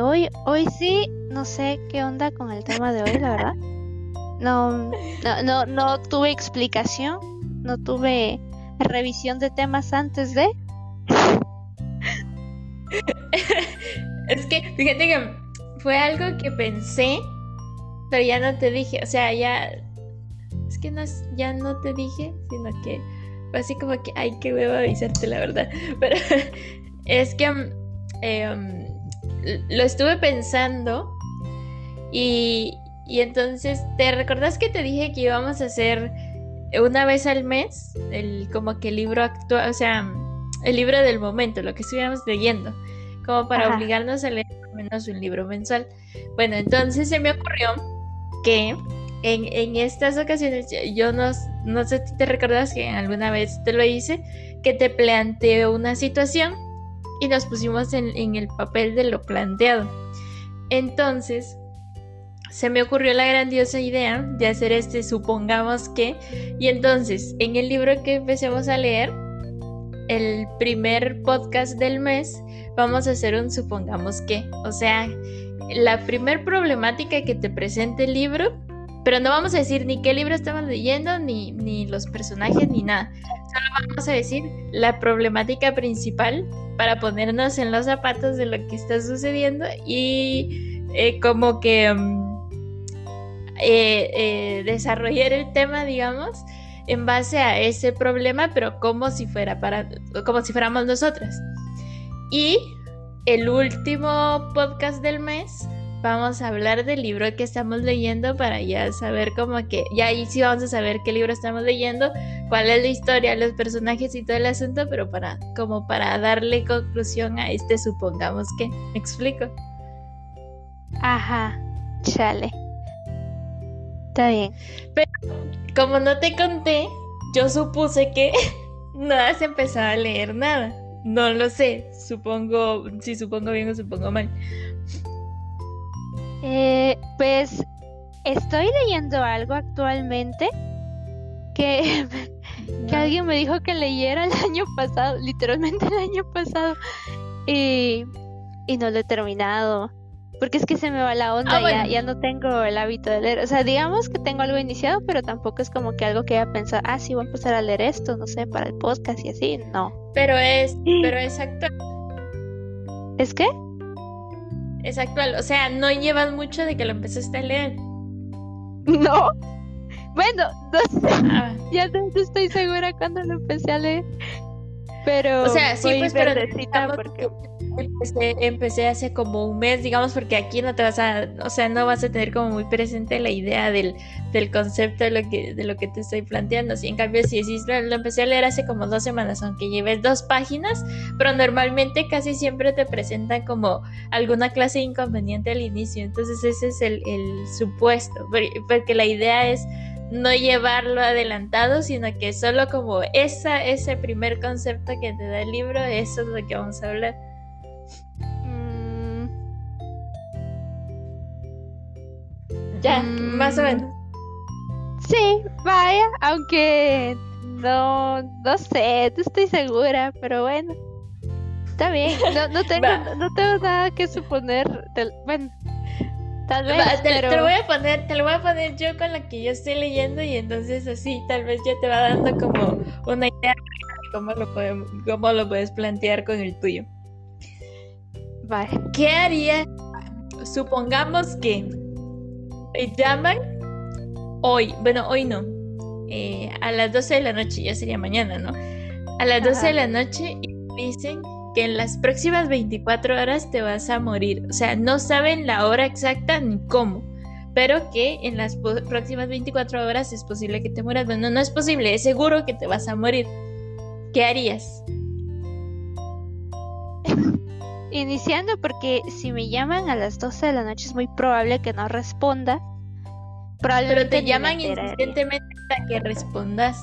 hoy, hoy sí, no sé qué onda con el tema de hoy, la verdad. No, no, no, no tuve explicación, no tuve revisión de temas antes de. es que, fíjate que fue algo que pensé, pero ya no te dije, o sea, ya es que no ya no te dije, sino que fue así como que, ay, qué huevo avisarte la verdad. Pero es que em, lo estuve pensando y, y entonces, ¿te recordás que te dije que íbamos a hacer una vez al mes el como que el libro actual, o sea, el libro del momento, lo que estuviéramos leyendo, como para obligarnos a leer al menos un libro mensual? Bueno, entonces se me ocurrió que en, estas ocasiones yo no, no sé si te recordás que alguna vez te lo hice, que te planteé una situación y nos pusimos en, en el papel de lo planteado. Entonces, se me ocurrió la grandiosa idea de hacer este supongamos que y entonces en el libro que empecemos a leer el primer podcast del mes vamos a hacer un supongamos que o sea la primer problemática que te presente el libro pero no vamos a decir ni qué libro estamos leyendo, ni, ni los personajes, ni nada. Solo vamos a decir la problemática principal para ponernos en los zapatos de lo que está sucediendo y eh, como que mm, eh, eh, desarrollar el tema, digamos, en base a ese problema, pero como si fuera para, como si fuéramos nosotras. Y el último podcast del mes vamos a hablar del libro que estamos leyendo para ya saber como que, ya ahí sí vamos a saber qué libro estamos leyendo, cuál es la historia, los personajes y todo el asunto, pero para, como para darle conclusión a este, supongamos que, ¿me explico? Ajá, chale. Está bien. Pero como no te conté, yo supuse que no has empezado a leer nada. No lo sé, supongo, si supongo bien o supongo mal. Eh, pues estoy leyendo algo actualmente que, que alguien me dijo que leyera el año pasado, literalmente el año pasado, y, y no lo he terminado. Porque es que se me va la onda, ah, ya, ya, no tengo el hábito de leer. O sea, digamos que tengo algo iniciado, pero tampoco es como que algo que haya pensado, ah, sí, voy a empezar a leer esto, no sé, para el podcast y así, no. Pero es, pero es actual. ¿Es qué? Es actual. O sea, no llevas mucho de que lo empezaste a leer. No. Bueno, no sé. Ah. Ya no estoy segura cuando lo empecé a leer. Pero. O sea, sí, pues, pero porque empecé, hace como un mes, digamos, porque aquí no te vas a, o sea, no vas a tener como muy presente la idea del, del concepto de lo que, de lo que te estoy planteando. Si en cambio, si decís, lo empecé a leer hace como dos semanas, aunque lleves dos páginas, pero normalmente casi siempre te presentan como alguna clase de inconveniente al inicio. Entonces ese es el, el supuesto, porque la idea es no llevarlo adelantado, sino que solo como esa, ese primer concepto que te da el libro, eso es lo que vamos a hablar. Ya, más o mm. menos. Sí, vaya, aunque no, no sé, no estoy segura, pero bueno. Está bien, no, no, tengo, no tengo nada que suponer. bueno, tal vez. te, lo voy a poner, te lo voy a poner yo con la que yo estoy leyendo y entonces así tal vez ya te va dando como una idea de cómo lo, podemos, cómo lo puedes plantear con el tuyo. Vale. ¿Qué haría? Supongamos que llaman hoy, bueno, hoy no, eh, a las 12 de la noche, ya sería mañana, ¿no? A las 12 de la noche y dicen que en las próximas 24 horas te vas a morir. O sea, no saben la hora exacta ni cómo, pero que en las próximas 24 horas es posible que te mueras. Bueno, no es posible, es seguro que te vas a morir. ¿Qué harías? Iniciando porque si me llaman a las 12 de la noche es muy probable que no responda. Pero te llaman insistentemente hasta que respondas.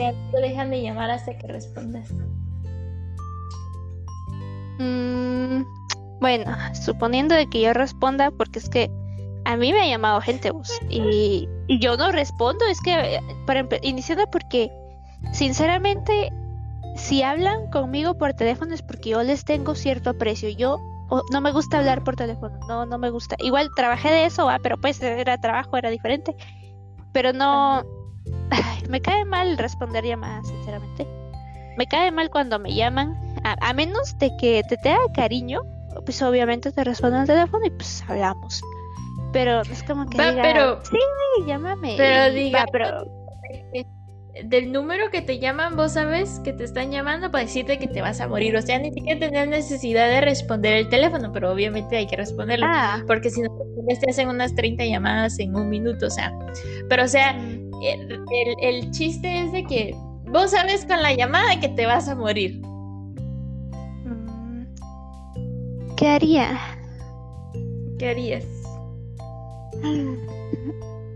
Sea, te dejan de llamar hasta que respondas. Mm, bueno, suponiendo de que yo responda, porque es que a mí me ha llamado gente bus y, y yo no respondo, es que para iniciando porque sinceramente si hablan conmigo por teléfono es porque yo les tengo cierto aprecio. Yo no me gusta hablar por teléfono, no, no me gusta. Igual trabajé de eso, pero pues era trabajo, era diferente. Pero no, me cae mal responder llamadas, sinceramente. Me cae mal cuando me llaman, a, menos de que te tenga cariño, pues obviamente te respondo al teléfono y pues hablamos. Pero es como que diga, pero, sí, llámame. Pero diga, pero del número que te llaman, vos sabes que te están llamando para decirte que te vas a morir. O sea, ni siquiera tener necesidad de responder el teléfono, pero obviamente hay que responderlo. Ah. Porque si no te hacen unas 30 llamadas en un minuto, o sea. Pero, o sea, el, chiste es de que vos sabes con la llamada que te vas a morir. Mm. ¿Qué haría? ¿Qué harías?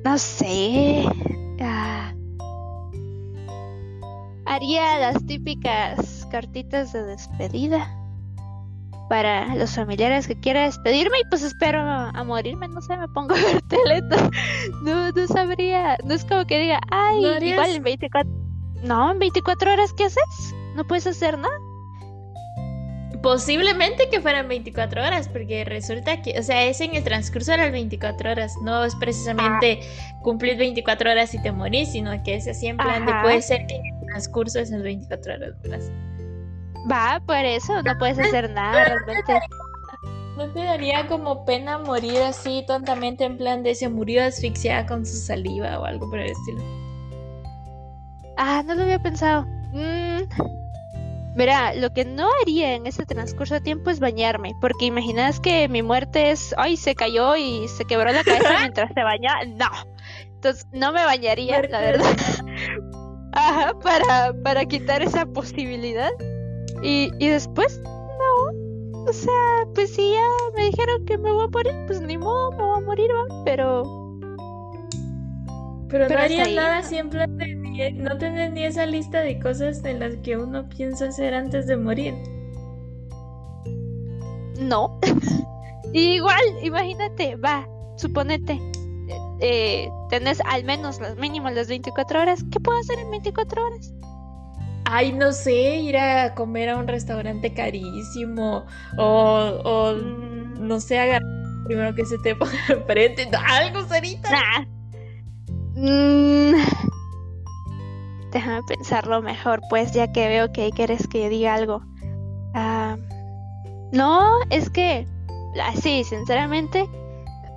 No sé. Ah haría las típicas cartitas de despedida para los familiares que quiera despedirme y pues espero a, morirme, no sé, me pongo a ver teleto. No, no sabría, no es como que diga, ay, igual en 24, no, en 24 horas, ¿qué haces? No puedes hacer nada. Posiblemente que fueran 24 horas, porque resulta que, o sea, es en el transcurso de las 24 horas, no es precisamente ah. cumplir 24 horas y te morís, sino que es así en plan de puede ser que en el transcurso de esas 24 horas Va, por eso, no puedes hacer nada realmente. ¿No te daría como pena morir así tontamente en plan de se murió asfixiada con su saliva o algo por el estilo? Ah, no lo había pensado. Mmm Verá, lo que no haría en ese transcurso de tiempo es bañarme, porque imaginas que mi muerte es, ay, se cayó y se quebró la cabeza mientras se baña. No, entonces no me bañaría, la verdad. Ajá, para, para quitar esa posibilidad. Y, y después, no. O sea, pues si ya me dijeron que me voy a morir, pues ni modo, me voy a morir, ¿va? Pero pero, no harías nada siempre no tenés ni esa lista de cosas en las que uno piensa hacer antes de morir. No. Igual, imagínate, va, suponete, eh, tenés al menos los mínimo las 24 horas. ¿Qué puedo hacer en 24 horas? Ay, no sé, ir a comer a un restaurante carísimo o, o mm. no sé, agarrar primero que se te ponga enfrente. Algo, Sarita. Mm, déjame pensarlo mejor, pues, ya que veo que quieres que diga algo. Ah, no, es que, así, sinceramente,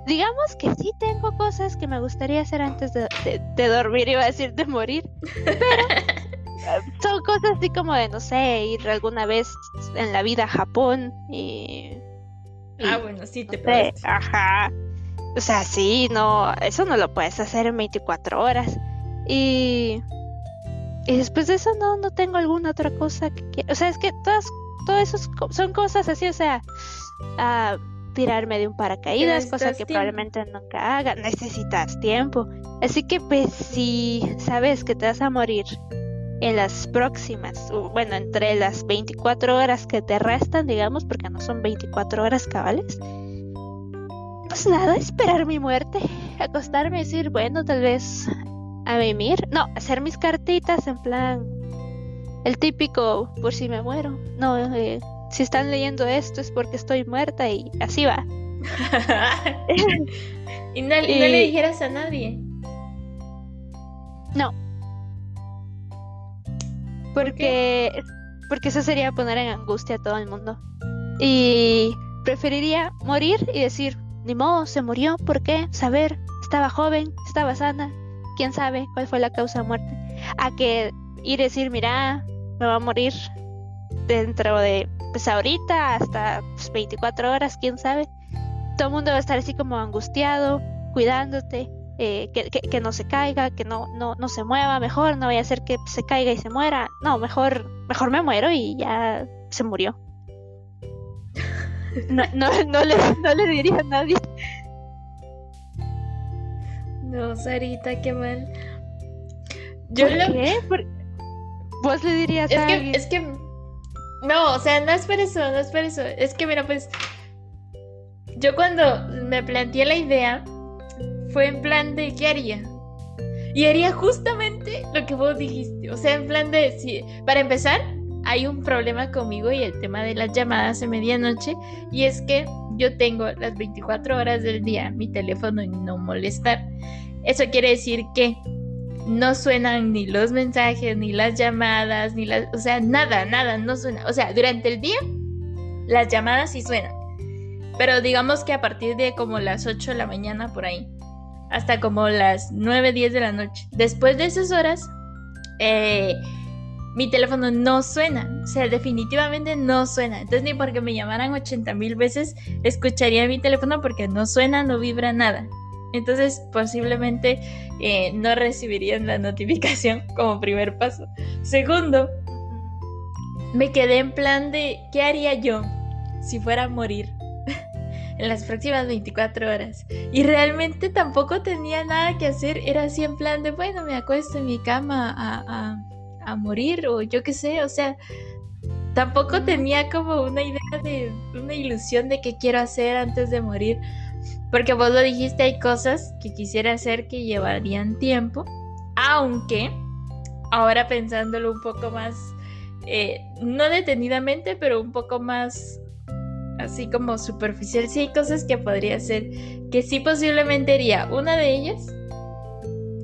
digamos que sí tengo cosas que me gustaría hacer antes de, dormir, iba a decir de morir, pero son cosas así como de, no sé, ir alguna vez en la vida a Japón y... ah, bueno, sí, te no Ajá. O sea, sí, no, eso no lo puedes hacer en 24 horas. Y, y después de eso no, no tengo alguna otra cosa que O sea, es que todas, todo eso son cosas así, o sea, tirarme de un paracaídas, cosa que probablemente nunca haga. Necesitas tiempo. Así que pues si sabes que te vas a morir en las próximas, bueno, entre las 24 horas que te restan, digamos, porque no son 24 horas cabales pues nada, esperar mi muerte, acostarme y decir, bueno, tal vez a mimir, no, hacer mis cartitas en plan, el típico, por si me muero, no, eh, si están leyendo esto es porque estoy muerta y así va. ¿Y, no, le dijeras a nadie? No. Porque, porque eso sería poner en angustia a todo el mundo. Y preferiría morir y decir, ni modo, se murió, ¿por qué? Saber, estaba joven, estaba sana, quién sabe cuál fue la causa de muerte. A que ir a decir, mira, me va a morir dentro de, pues ahorita, hasta 24 pues, horas, quién sabe. Todo el mundo va a estar así como angustiado, cuidándote, eh, que, que, no se caiga, que no, no, no se mueva, mejor, no vaya a ser que se caiga y se muera. No, mejor, mejor me muero y ya se murió. No, no, no, le, no le diría a nadie. No, Sarita, qué mal. Yo ¿Por qué? ¿Vos le dirías es a que, alguien? Es que... No, o sea, no es por eso, no es por eso. Es que, mira, pues... Yo cuando me planteé la idea, fue en plan de ¿qué haría? Y haría justamente lo que vos dijiste. O sea, en plan de... Si, para empezar, hay un problema conmigo y el tema de las llamadas a medianoche y es que yo tengo las 24 horas del día mi teléfono en no molestar. Eso quiere decir que no suenan ni los mensajes, ni las llamadas, ni las, o sea, nada, nada, no suena. O sea, durante el día las llamadas sí suenan. Pero digamos que a partir de como las 8 de la mañana por ahí, hasta como las 9, 10 de la noche. Después de esas horas, eh, mi teléfono no suena. O sea, definitivamente no suena. Entonces, ni porque me llamaran 80 mil veces, escucharía mi teléfono porque no suena, no vibra nada. Entonces, posiblemente eh, no recibirían la notificación como primer paso. Segundo, me quedé en plan de, ¿qué haría yo si fuera a morir? En las próximas 24 horas. Y realmente tampoco tenía nada que hacer, era así en plan de, bueno, me acuesto en mi cama a, a, morir o yo qué sé, o sea, tampoco tenía como una idea de, una ilusión de qué quiero hacer antes de morir. Porque vos lo dijiste, hay cosas que quisiera hacer que llevarían tiempo, aunque ahora pensándolo un poco más, eh, no detenidamente, pero un poco más así como superficial, sí hay cosas que podría hacer que sí posiblemente haría. Una de ellas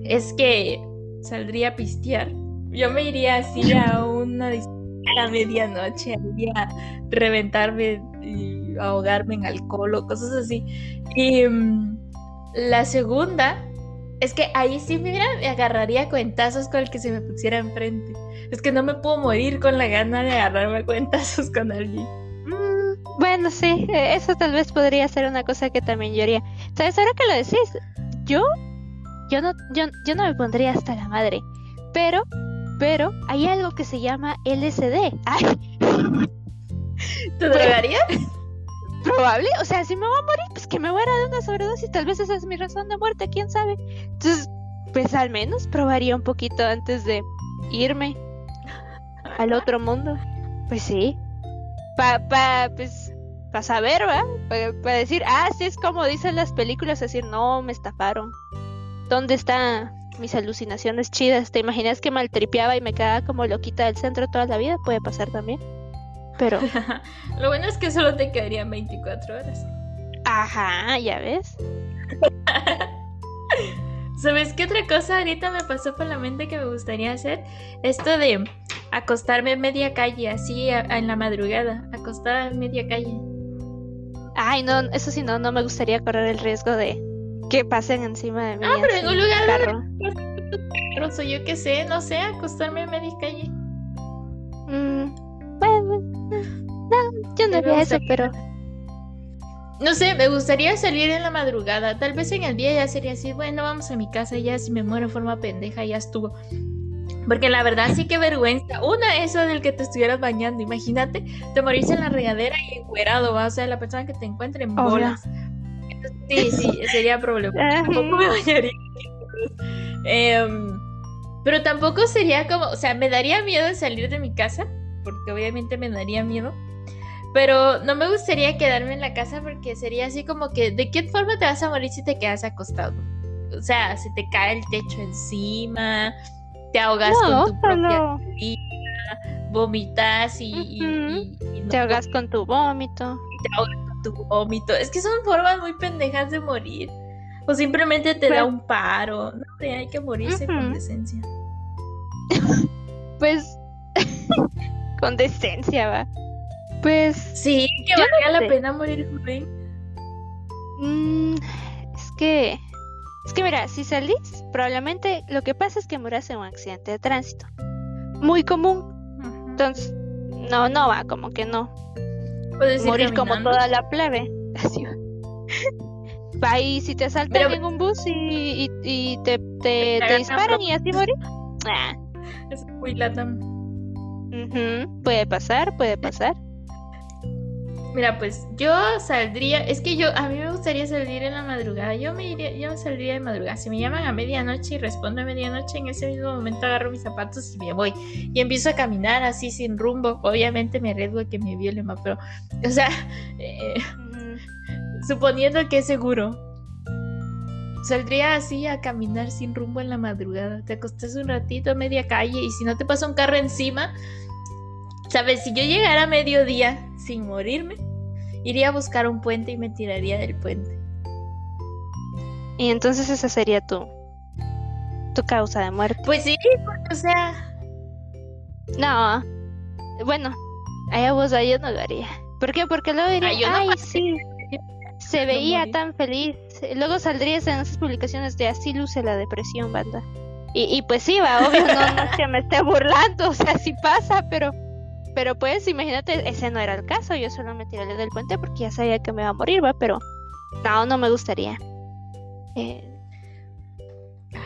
es que saldría a pistear. Yo me iría así a una a medianoche, a reventarme y ahogarme en alcohol o cosas así. Y mm, la segunda es que ahí sí me agarraría cuentazos con el que se me pusiera enfrente. Es que no me puedo morir con la gana de agarrarme cuentazos con alguien. Bueno, sí, e, eso tal vez podría ser una cosa que también yo haría. ¿Sabes? Ahora que lo decís, yo, yo no, yo, yo no me pondría hasta la madre. Pero, pero, hay algo que se llama LSD. Ay. ¿Te drogarías? Probable, o sea, si me voy a morir, pues que me muera de una sobredosis, tal vez esa es mi razón de muerte, quién sabe. Entonces, pues al menos probaría un poquito antes de irme al otro mundo. Pues sí. Pa, pa, pues para saber, ¿va? Para, decir, ah, sí es como dicen las películas, decir, no, me estafaron. ¿Dónde están mis alucinaciones chidas? ¿Te imaginas que maltripeaba y me quedaba como loquita del centro toda la vida? Puede pasar también. Pero. Lo bueno es que solo te quedarían 24 horas. Ajá, ya ves. ¿Sabes qué otra cosa ahorita me pasó por la mente que me gustaría hacer? Esto de acostarme en media calle, así en la madrugada, acostada en media calle. Ay, no, eso sí, no, no me gustaría correr el riesgo de que pasen encima de mí. Ah, pero en un lugar carro. yo qué sé, no sé, acostarme en media calle. Mm, bueno, no, yo no haría eso, pero... No sé, me gustaría salir en la madrugada. Tal vez en el día ya sería así, bueno, vamos a mi casa ya, si me muero en forma pendeja, ya estuvo. Porque la verdad sí que vergüenza. Una, eso del que te estuvieras bañando. Imagínate, te morís en la regadera y encuerado, ¿va? o sea, la persona que te encuentre en bolas. sí, sí, sería problema. Tampoco me bañaría. Em, pero tampoco sería como, o sea, me daría miedo salir de mi casa, porque obviamente me daría miedo. Pero no me gustaría quedarme en la casa porque sería así como que, ¿de qué forma te vas a morir si te quedas acostado? O sea, se te cae el techo encima, te ahogas con tu propia vida, vomitas y, te ahogas con tu vómito. te ahogas con tu vómito. Es que son formas muy pendejas de morir. O simplemente te da pues un paro. No hay que morirse con decencia. pues con decencia, va. Pues sí, que valga la pena morir joven. Mm, es que es que mira, si salís, probablemente lo que pasa es que mueras en un accidente de tránsito. Muy común. Entonces, no, no va, como que no. Puedes Morir como toda la plebe. Así va. y si te saltan en un bus y, y, te, te, disparan y así morir. Ah. Es muy latam. Puede pasar, puede pasar. Mira, pues yo saldría, es que yo, a mí me gustaría salir en la madrugada, yo me iría, yo saldría de madrugada, si me llaman a medianoche y respondo a medianoche, en ese mismo momento agarro mis zapatos y me voy, y empiezo a caminar así sin rumbo, obviamente me arriesgo a que me violen, pero, o sea, eh, suponiendo que es seguro, saldría así a caminar sin rumbo en la madrugada, te acostas un ratito a media calle y si no te pasa un carro encima, Sabes, si yo llegara a mediodía sin morirme, iría a buscar un puente y me tiraría del puente. Y entonces esa sería tu tu causa de muerte. Pues sí, o sea, no. Bueno, allá vos ahí yo no lo haría. ¿Por qué? Porque luego diría, ay, sí, se veía tan feliz. Luego saldrías en esas publicaciones de así luce la depresión, banda. Y, y pues sí, va, obvio, no, no que me esté burlando, o sea, sí pasa, pero pero pues imagínate, ese no era el caso, yo solo me tiré del puente porque ya sabía que me iba a morir, va, pero no, no me gustaría. Eh,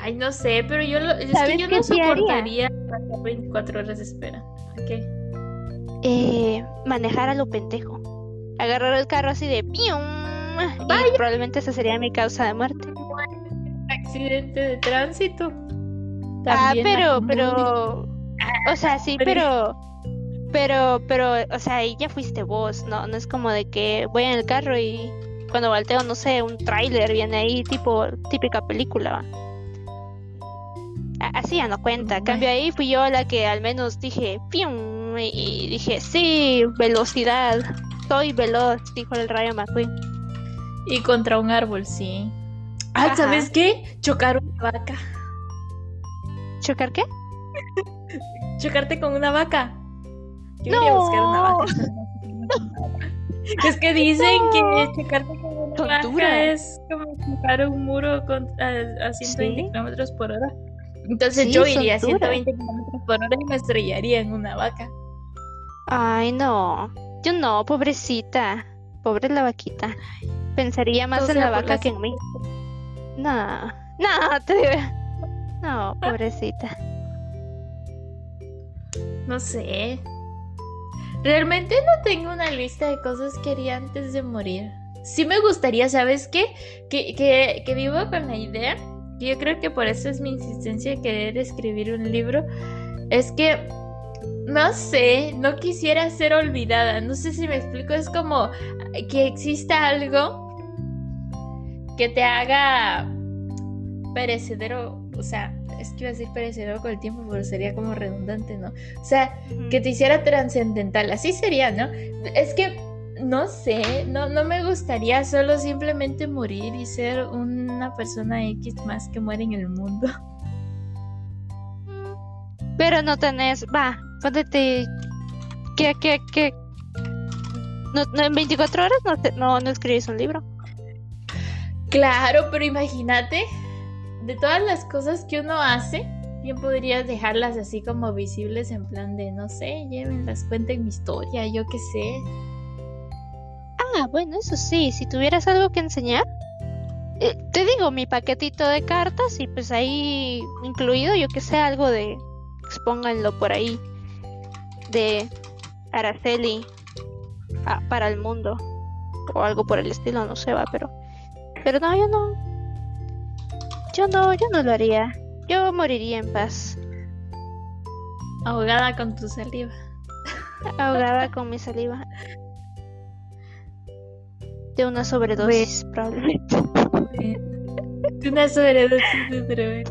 Ay, no sé, pero yo, lo, es que yo no soportaría 24 horas de espera. ¿Qué? Eh, manejar a lo pendejo. Agarrar el carro así de pium. Y probablemente esa sería mi causa de muerte. Accidente de tránsito. ah, pero, pero. O sea, sí, pero. Pero, pero, o sea, ahí ya fuiste vos, ¿no? No es como de que voy en el carro y cuando volteo, no sé, un tráiler viene ahí, tipo, típica película, Así ya no cuenta. Cambio ahí fui yo la que al menos dije, ¡pium! Y dije, sí, velocidad. Soy veloz, dijo el rayo McQueen. Y contra un árbol, sí. Ah, ¿sabes qué? Chocar una vaca. ¿Chocar qué? Chocarte con una vaca. Yo no. buscar una vaca. es que dicen que chocarte con una vaca es como chocar un muro con, a, 120 kilómetros por hora. Entonces yo iría a 120 kilómetros por hora y me estrellaría en una vaca. Ay, no. Yo no, pobrecita. Pobre la vaquita. Pensaría más en la vaca que en mí. No, no, te. No, pobrecita. No sé. Realmente no tengo una lista de cosas que haría antes de morir. Sí me gustaría, ¿sabes qué? Que, que, que vivo con la idea yo creo que por eso es mi insistencia de querer escribir un libro. Es que, no sé, no quisiera ser olvidada. No sé si me explico. Es como que exista algo que te haga perecedero. O sea, es que iba a decir perecedero con el tiempo, pero sería como redundante, ¿no? O sea, que te hiciera trascendental. Así sería, ¿no? Es que no sé, no, no me gustaría solo simplemente morir y ser una persona X más que muere en el mundo. Pero no tenés, va, póntete, que, que, que, no, en 24 horas no, no, no escribes un libro. Claro, pero imagínate, de todas las cosas que uno hace, bien podrías dejarlas así como visibles en plan de, no sé, llévenlas, cuenten mi historia, yo qué sé. Ah, bueno, eso sí, si tuvieras algo que enseñar, eh, te digo, mi paquetito de cartas y pues ahí incluido, yo que sé, algo de, expónganlo por ahí, de Araceli ah, para el mundo o algo por el estilo, no sé, va, pero, pero no, yo no, yo no, yo no lo haría, yo moriría en paz. Ahogada con tu saliva. Ahogada con mi saliva de una sobredosis, probablemente. De una sobredosis de droga.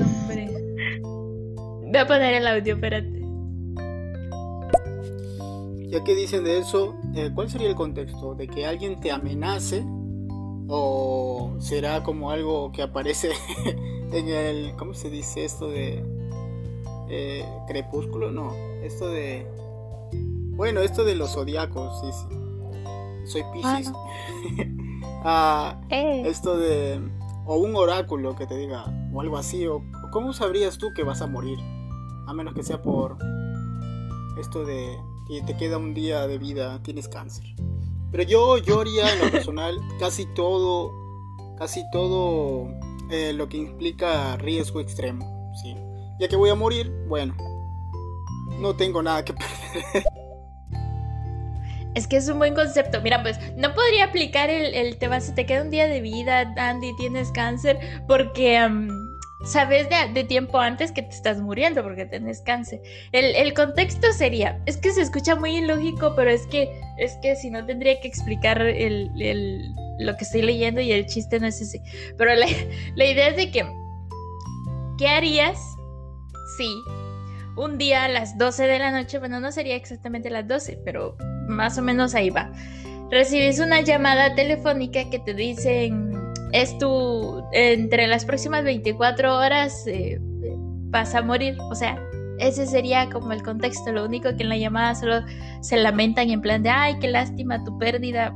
Hombre. Voy a poner el audio, espérate. Ya que dicen de eso, eh, ¿cuál sería el contexto? ¿De que alguien te amenace? ¿O será como algo que aparece en el. ¿Cómo se dice esto de. Eh, crepúsculo? No, esto de. Bueno, esto de los zodiacos, sí, sí soy Pisces. Ah, eh. Esto de. O un oráculo que te diga, o algo así, o ¿cómo sabrías tú que vas a morir? A menos que sea por esto de que te queda un día de vida, tienes cáncer. Pero yo, yo haría en lo personal casi todo, casi todo eh, lo que implica riesgo extremo. ¿sí? Ya que voy a morir, bueno, no tengo nada que perder. Es que es un buen concepto. Mira, pues no podría aplicar el, el te te queda un día de vida, Andy, tienes cáncer, porque sabes de, tiempo antes que te estás muriendo porque tienes cáncer. El, contexto sería, es que se escucha muy ilógico, pero es que, es que si no tendría que explicar el, lo que estoy leyendo y el chiste no es ese. Pero la, la idea es de que, ¿qué harías si un día a las 12 de la noche, bueno, no sería exactamente las 12, pero más o menos ahí va. Recibes una llamada telefónica que te dicen, es tu, entre las próximas 24 horas eh, vas a morir, o sea, ese sería como el contexto, lo único que en la llamada solo se lamentan en plan de, ay, qué lástima tu pérdida,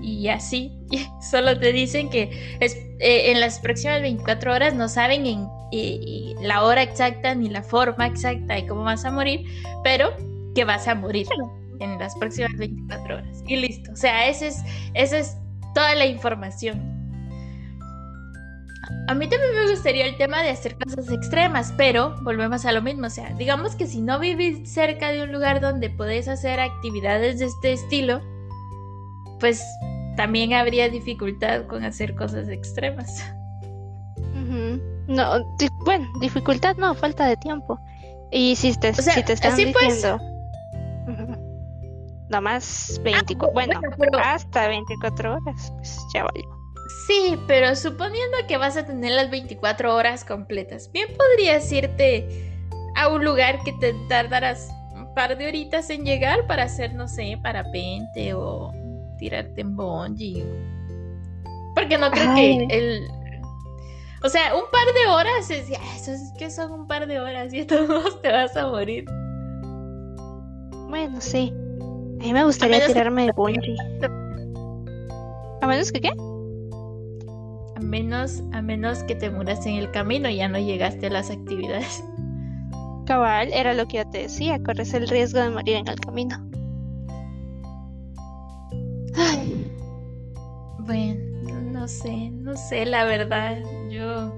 y así, solo te dicen que es, eh, en las próximas 24 horas no saben en, la hora exacta ni la forma exacta de cómo vas a morir, pero que vas a morir en las próximas 24 horas. Y listo, o sea, esa es, esa es toda la información. A mí también me gustaría el tema de hacer cosas extremas, pero volvemos a lo mismo, o sea, digamos que si no vivís cerca de un lugar donde podés hacer actividades de este estilo, pues también habría dificultad con hacer cosas extremas. No, bueno, dificultad no, falta de tiempo. Y si te, si te están pues. diciendo nomás 24, ah, bueno, hasta 24 horas, pues ya valió. Sí, pero suponiendo que vas a tener las 24 horas completas, bien podrías irte a un lugar que te tardarás un par de horitas en llegar para hacer, no sé, parapente o tirarte en bungee. Porque no creo que el. O sea, un par de horas es. Eso es que son un par de horas y todos te vas a morir. Bueno, sí. A mí me gustaría tirarme de bungee. ¿A menos que qué? A menos, a menos que te muras en el camino y ya no llegaste a las actividades. Cabal, era lo que yo te decía, corres el riesgo de morir en el camino. Bueno, no sé, no sé, la verdad. Yo,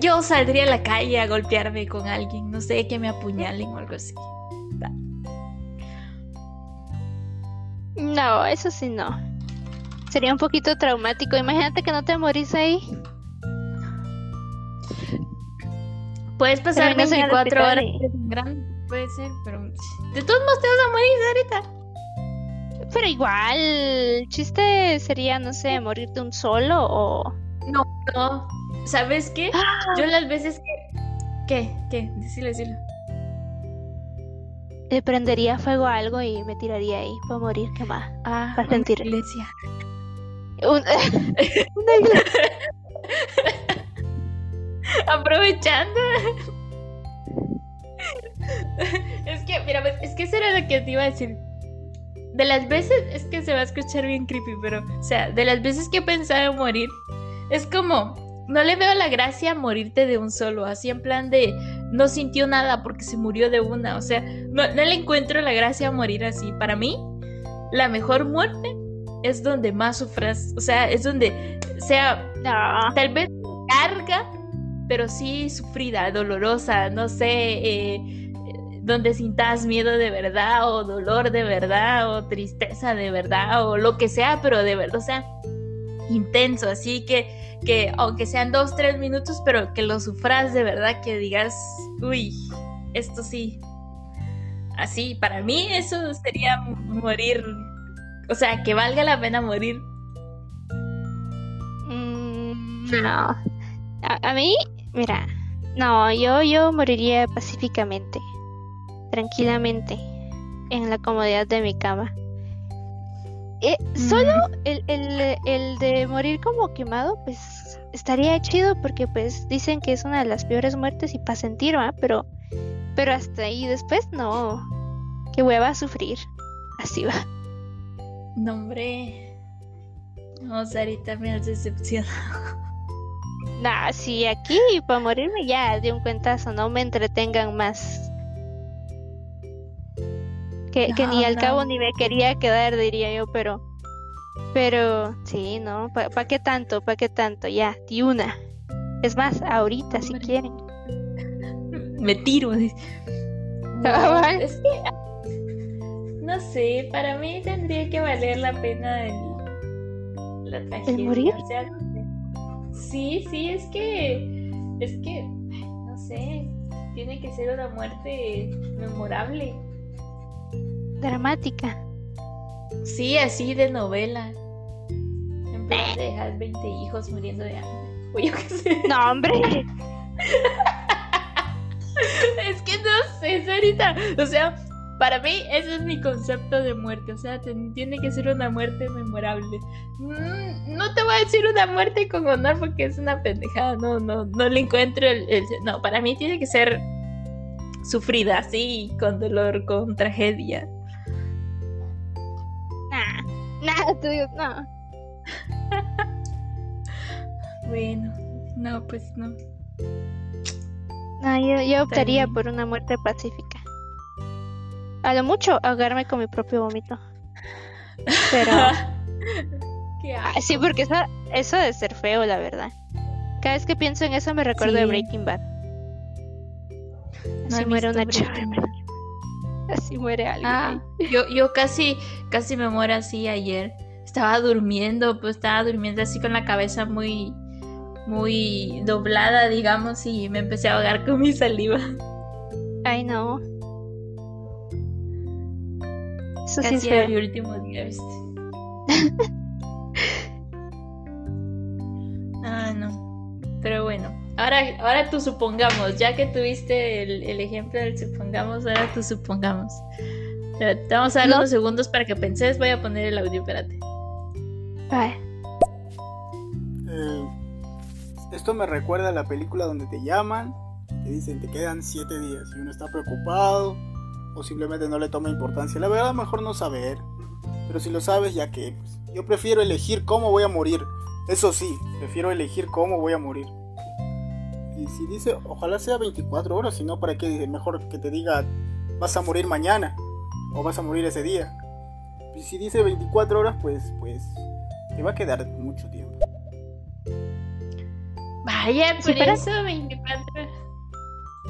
yo saldría a la calle a golpearme con alguien, no sé, que me apuñalen o algo así. No, eso sí no. Sería un poquito traumático. Imagínate que no te morís ahí. Puedes pasar 24 horas. puede ser, pero de todos modos te vas a morir ahorita. Pero igual, el chiste sería, no sé, morirte un solo o... No, no. ¿Sabes qué? ¡Ah! Yo las veces que... ¿Qué? ¿Qué? Decilo, decilo. Le prendería fuego a algo y me tiraría ahí para morir quemada. Ah, para sentir. iglesia. Una iglesia. Aprovechando. es que, mira, pues, es que eso era lo que te iba a decir de las veces, es que se va a escuchar bien creepy, pero, o sea, de las veces que he pensado en morir, es como, no le veo la gracia a morirte de un solo, así en plan de, no sintió nada porque se murió de una, o sea, no, le encuentro la gracia a morir así. Para mí, la mejor muerte es donde más sufras, o sea, es donde sea, tal vez larga, pero sí sufrida, dolorosa, no sé, eh, donde sintas miedo de verdad o dolor de verdad o tristeza de verdad o lo que sea, pero de verdad, o sea, intenso, así que, que aunque sean dos, tres minutos, pero que lo sufras de verdad, que digas, uy, esto sí, así, para mí eso sería morir, o sea, que valga la pena morir. Mm, no, a, a mí, mira, no, yo, yo moriría pacíficamente tranquilamente en la comodidad de mi cama. Eh, solo el, el, de morir como quemado, pues estaría chido porque pues dicen que es una de las peores muertes y para sentir, ¿va? Pero, pero hasta ahí después no. Que hueva a sufrir. Así va. No, hombre. No, Sarita, me has decepcionado. Nah, sí, aquí para morirme ya de un cuentazo, no me entretengan más que, ni al cabo ni me quería quedar, diría yo, pero, pero sí, ¿no? ¿Para qué tanto? ¿Para qué tanto? Ya, di una. Es más, ahorita si quieren. Me tiro. No, es que, no sé, para mí tendría que valer la pena el, la tragedia. ¿El morir? sí, sí, es que, es que, no sé, tiene que ser una muerte memorable dramática. Sí, así de novela. En vez de dejar 20 hijos muriendo de hambre. O yo qué sé. No, hombre. es que no sé, ahorita. O sea, para mí ese es mi concepto de muerte. O sea, tiene que ser una muerte memorable. Mm, no te voy a decir una muerte con honor porque es una pendejada. No, no, no le encuentro el, No, para mí tiene que ser sufrida, así, con dolor, con tragedia. Nah, nada, tú no. bueno, no, pues no. No, yo, optaría por una muerte pacífica. A lo mucho, ahogarme con mi propio vómito. Pero. Ah, sí, porque eso, eso de ser feo, la verdad. Cada vez que pienso en eso me recuerdo de Breaking Bad. Así muere una chava. Así muere alguien. Ah, yo, yo casi, casi me muero así ayer. Estaba durmiendo, pues estaba durmiendo así con la cabeza muy, muy doblada, digamos, y me empecé a ahogar con mi saliva. Ay, no. Eso Casi sí es mi último día, ¿viste? ah, no. Pero bueno, ahora, ahora tú supongamos, ya que tuviste el, ejemplo del supongamos, ahora tú supongamos. Te vamos a dar unos segundos para que penses, voy a poner el audio, espérate. Vale. Esto me recuerda a la película donde te llaman, te dicen te quedan 7 días y uno está preocupado o simplemente no le toma importancia. La verdad mejor no saber, pero si lo sabes ya que pues, yo prefiero elegir cómo voy a morir. Eso sí, prefiero elegir cómo voy a morir. Y si dice, ojalá sea 24 horas, si no, ¿para qué dice? Mejor que te diga, vas a morir mañana o vas a morir ese día. Y si dice 24 horas, pues, pues, te va a quedar mucho tiempo. Vaya, por eso 24.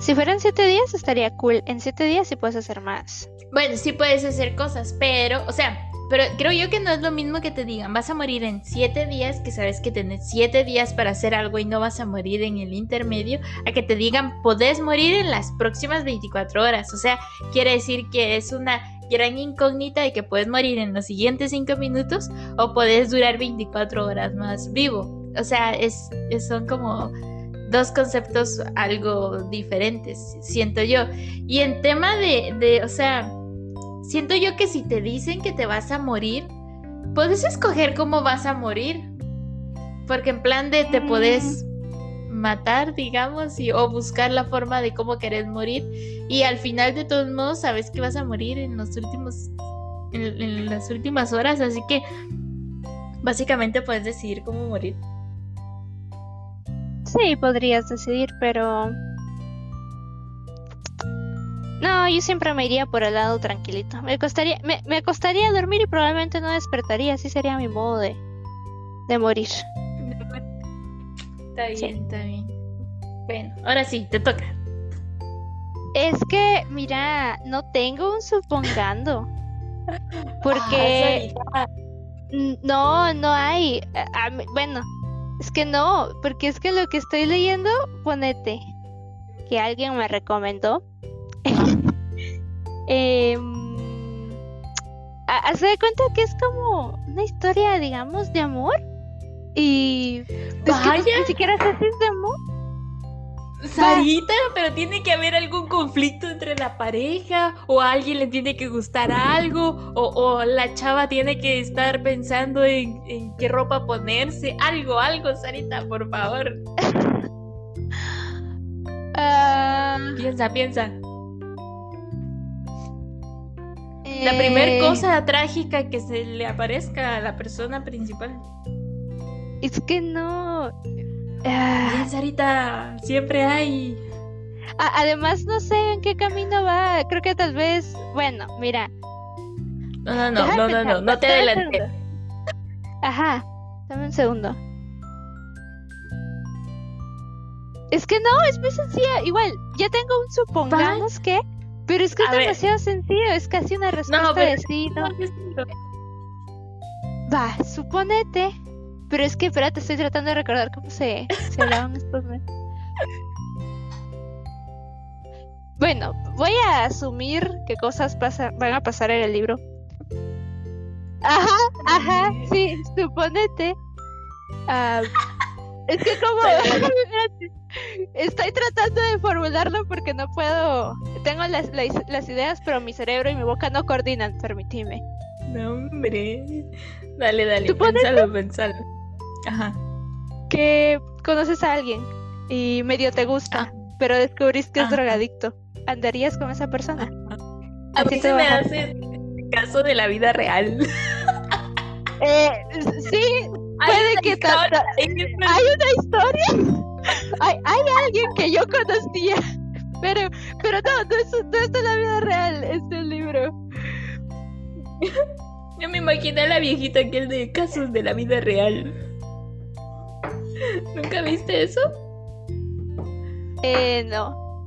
Si fueran 7 días estaría cool. En 7 días sí puedes hacer más. Bueno, sí puedes hacer cosas, pero, o sea, pero creo yo que no es lo mismo que te digan, vas a morir en 7 días, que sabes que tenés 7 días para hacer algo y no vas a morir en el intermedio, a que te digan, podés morir en las próximas 24 horas. O sea, quiere decir que es una gran incógnita de que puedes morir en los siguientes 5 minutos o puedes durar 24 horas más vivo o sea, es, son como dos conceptos algo diferentes, siento yo. Y en tema de, de, o sea, siento yo que si te dicen que te vas a morir, puedes escoger cómo vas a morir. Porque en plan de te puedes matar, digamos, y, o buscar la forma de cómo querés morir. Y al final de todos modos sabes que vas a morir en los últimos, en las últimas horas. Así que básicamente puedes decidir cómo morir. Sí, podrías decidir, pero... No, yo siempre me iría por el lado tranquilito. Me costaría, me, me costaría dormir y probablemente no despertaría. Así sería mi modo de, de morir. Está bien, está bien. Bueno, ahora sí, te toca. Es que, mira, no tengo un supongando. Porque... Ah, no, no hay. bueno, es que no, porque es que lo que estoy leyendo, ponete, que alguien me recomendó. eh, hace de cuenta que es como una historia, digamos, de amor. Y. Vaya. ni siquiera sé si es de amor. Sarita, pero tiene que haber algún conflicto entre la pareja, o a alguien le tiene que gustar algo, o, la chava tiene que estar pensando en, qué ropa ponerse, algo, algo, Sarita, por favor. Ah. Piensa, piensa. La primera eh. cosa trágica que se le aparezca a la persona principal. Es que no. Ah. Sarita, siempre hay. además, no sé en qué camino va. Creo que tal vez. Bueno, mira. No, no, no, no, no, no, no te adelantes. Ajá, dame un segundo. Es que no, es muy sencilla. Igual, ya tengo un supongamos que. Pero es que es demasiado sencillo. Es casi una respuesta de sí, ¿no? Va, suponete pero es que, espérate, estoy tratando de recordar cómo se, se hablaban estos meses. Bueno, voy a asumir qué cosas van a pasar en el libro. Ajá, ajá, sí, suponete. Ah, Es que como estoy tratando de formularlo porque no puedo. Tengo las, las, ideas, pero mi cerebro y mi boca no coordinan, permitime. No, hombre. Dale, dale, pensalo, pensalo. Ajá. Que conoces a alguien y medio te gusta, ah. pero descubrís que es drogadicto. ¿Andarías con esa persona? A mí se me hace caso de la vida real. Eh, sí, puede que hay una historia. Hay, hay alguien que yo conocía, pero, pero no, no es, no es de la vida real, es del libro. Yo me imaginé a la viejita aquel de casos de la vida real. ¿Nunca viste eso? Eh, no.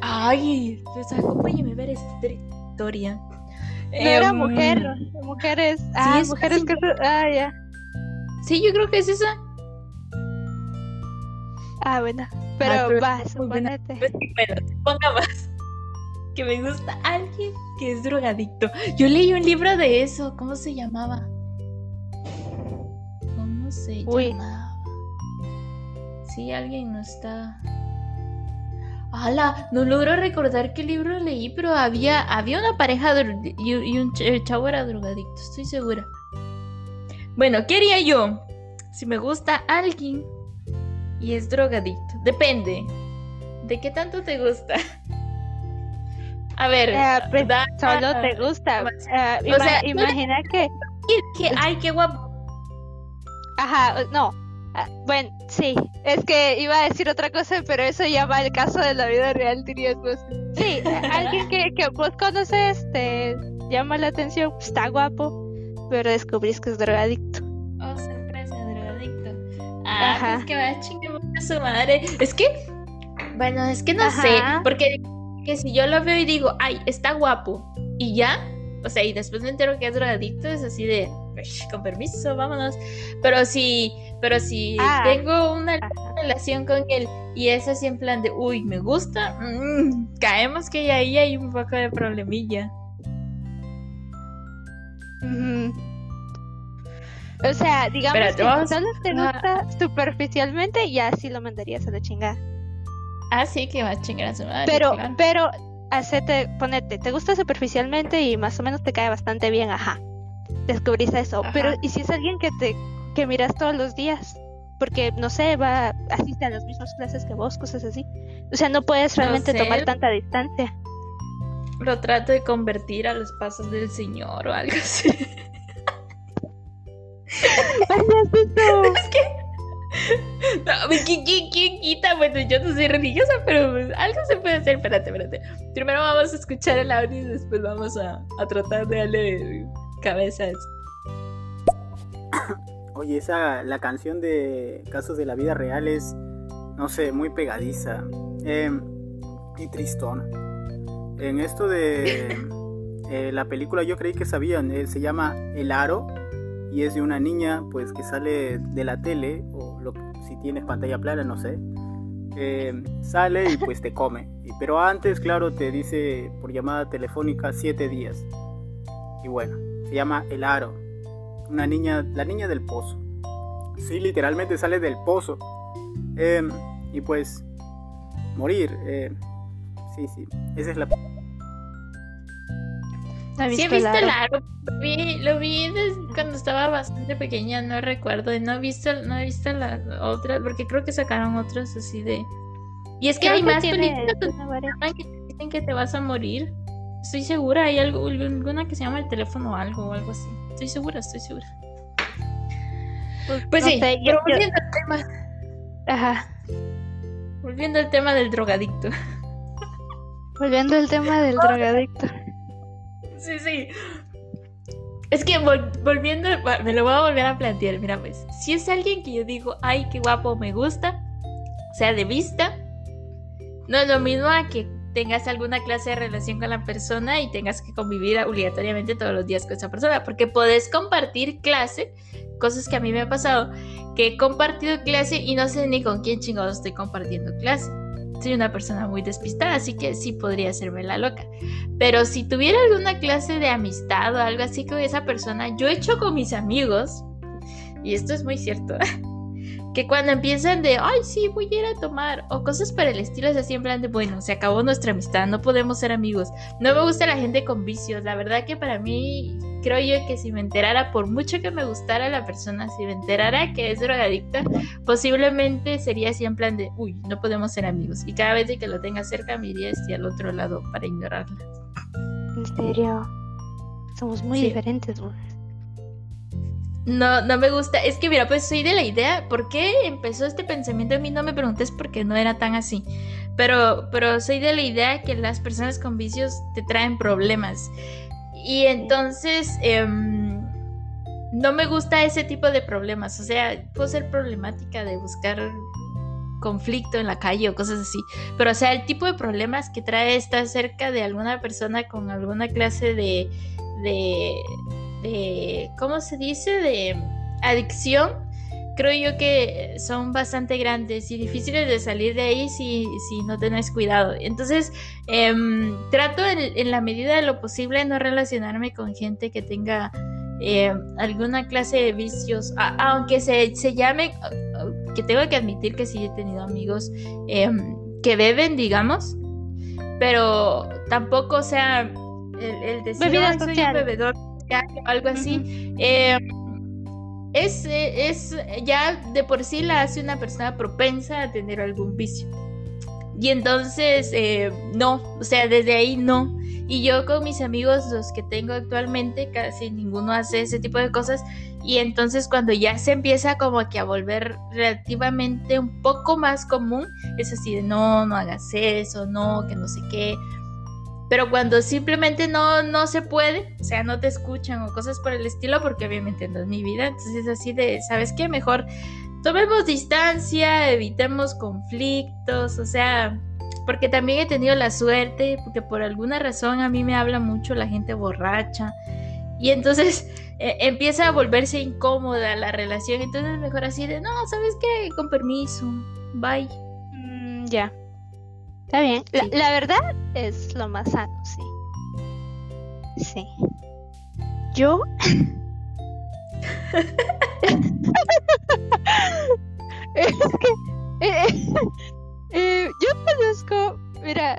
Ay, pues acompáñame a ver esta historia. No era em, mujer, mujeres. Ah, mujeres que. Ah, ya. Sí, yo creo que es esa. Ah, bueno. Pero, ah, pero va, suponete. Pues, bueno, ponga más. Que me gusta alguien que es drogadicto. Yo leí un libro de eso. ¿Cómo se llamaba? ¿Cómo se llamaba? Sí, alguien no está. ¡Hala! No logro recordar qué libro leí, pero había, había una pareja y, un chavo era drogadicto, estoy segura. Bueno, ¿qué haría yo? Si me gusta alguien y es drogadicto. Depende. ¿De qué tanto te gusta? A ver, eh, pues, solo te gusta. Eh, o sea, imagina que... que... Ay, qué guapo. Ajá, no. Ah, bueno, sí, es que iba a decir otra cosa, pero eso ya va al caso de la vida real, dirías vos. Sí, alguien que, que vos conoces, te llama la atención, está guapo, pero descubrís que es drogadicto. Oh, sorpresa, drogadicto. Ah, Ajá. es que va a chingar a su madre. Es que, bueno, es que no sé, porque que si yo lo veo y digo, ay, está guapo, y ya, o sea, y después me entero que es drogadicto, es así de, con permiso, vámonos. Pero si, pero si ah. tengo una relación con él y es así en plan de, uy, me gusta, mm, caemos que ahí hay un poco de problemilla. O sea, digamos que solo te gusta superficialmente y así lo mandarías a la chingada. Ah, sí, que va a chingar a su madre. Pero, pero, hacete, ponete, te gusta superficialmente y más o menos te cae bastante bien, ajá descubrís eso. Pero, ¿y si es alguien que te que miras todos los días? Porque, no sé, va, asiste a las mismas clases que vos, cosas así. O sea, no puedes realmente tomar tanta distancia. Lo trato de convertir a los pasos del Señor o algo así. es No, ¿quién, quién, quién quita? Bueno, yo no soy religiosa, pero pues, algo se puede hacer. Espérate, espérate. Primero vamos a escuchar el audio y después vamos a, a tratar de darle cabezas. Oye, esa, la canción de Casos de la Vida Real es, no sé, muy pegadiza em, y tristona. En esto de eh, la película yo creí que sabían, eh, se llama El Aro y es de una niña pues que sale de la tele o tienes pantalla plana, no sé. Em, sale y pues te come. Pero antes, claro, te dice por llamada telefónica siete días. Y bueno, se llama El Aro. Una niña, la niña del pozo. Sí, literalmente sale del pozo. Em, y pues, morir. Eh, sí, sí, esa es la... Sí, he visto el aro. Lo vi, cuando estaba bastante pequeña, no recuerdo. No he visto, no he visto la otra, porque creo que sacaron otras así de. Y es que hay más películas que dicen que te vas a morir. Estoy segura, hay algo, alguna que se llama el teléfono o algo o algo así. Estoy segura, estoy segura. Pues, pues sí, volviendo al tema. Ajá. Volviendo al tema del drogadicto. Volviendo al tema del drogadicto. Sí, sí. Es que volviendo, me lo voy a volver a plantear. Mira, pues, si es alguien que yo digo, ay, qué guapo, me gusta, sea de vista, no es lo mismo a que tengas alguna clase de relación con la persona y tengas que convivir obligatoriamente todos los días con esa persona, porque podés compartir clase, cosas que a mí me ha pasado, que he compartido clase y no sé ni con quién chingados estoy compartiendo clase. Soy una persona muy despistada, así que sí podría hacerme la loca. Pero si tuviera alguna clase de amistad o algo así con esa persona, yo he hecho con mis amigos, y esto es muy cierto, que cuando empiezan de, ay, sí, voy a ir a tomar, o cosas para el estilo, es así en plan de, bueno, se acabó nuestra amistad, no podemos ser amigos. No me gusta la gente con vicios, la verdad que para mí, creo yo que si me enterara, por mucho que me gustara la persona, si me enterara que es drogadicta, posiblemente sería así en plan de, uy, no podemos ser amigos. Y cada vez que lo tenga cerca, me iría hacia el otro lado para ignorarla. En serio, somos muy diferentes, no, no me gusta. Es que mira, pues soy de la idea. ¿Por qué empezó este pensamiento? A mí no me preguntes por qué no era tan así. Pero, pero soy de la idea que las personas con vicios te traen problemas. Y entonces em, no me gusta ese tipo de problemas. O sea, puedo ser problemática de buscar conflicto en la calle o cosas así. Pero, o sea, el tipo de problemas que trae estar cerca de alguna persona con alguna clase de, de de, ¿cómo se dice? De adicción, creo yo que son bastante grandes y difíciles de salir de ahí si, si no tenés cuidado. Entonces, em, trato en, la medida de lo posible no relacionarme con gente que tenga em, alguna clase de vicios, aunque se, se, llame, que tengo que admitir que sí he tenido amigos em, que beben, digamos, pero tampoco, sea, el, el decir, soy un bebedor algo así. Eh, es, es ya de por sí la hace una persona propensa a tener algún vicio. Y entonces, eh, no, o sea, desde ahí no. Y yo con mis amigos, los que tengo actualmente, casi ninguno hace ese tipo de cosas. Y entonces cuando ya se empieza como que a volver relativamente un poco más común, es así de no, no hagas eso, no, que no sé qué. Pero cuando simplemente no, no se puede, o sea, no te escuchan o cosas por el estilo, porque obviamente no es mi vida, entonces es así de, ¿sabes qué? Mejor tomemos distancia, evitemos conflictos, o sea, porque también he tenido la suerte, porque por alguna razón a mí me habla mucho la gente borracha, y entonces e, empieza a volverse incómoda la relación, entonces mejor así de, no, ¿sabes qué? Con permiso, bye. Mm, ya. Está bien. La, verdad es lo más sano, sí. Sí. Yo. es que. Eh, eh, yo conozco. Mira,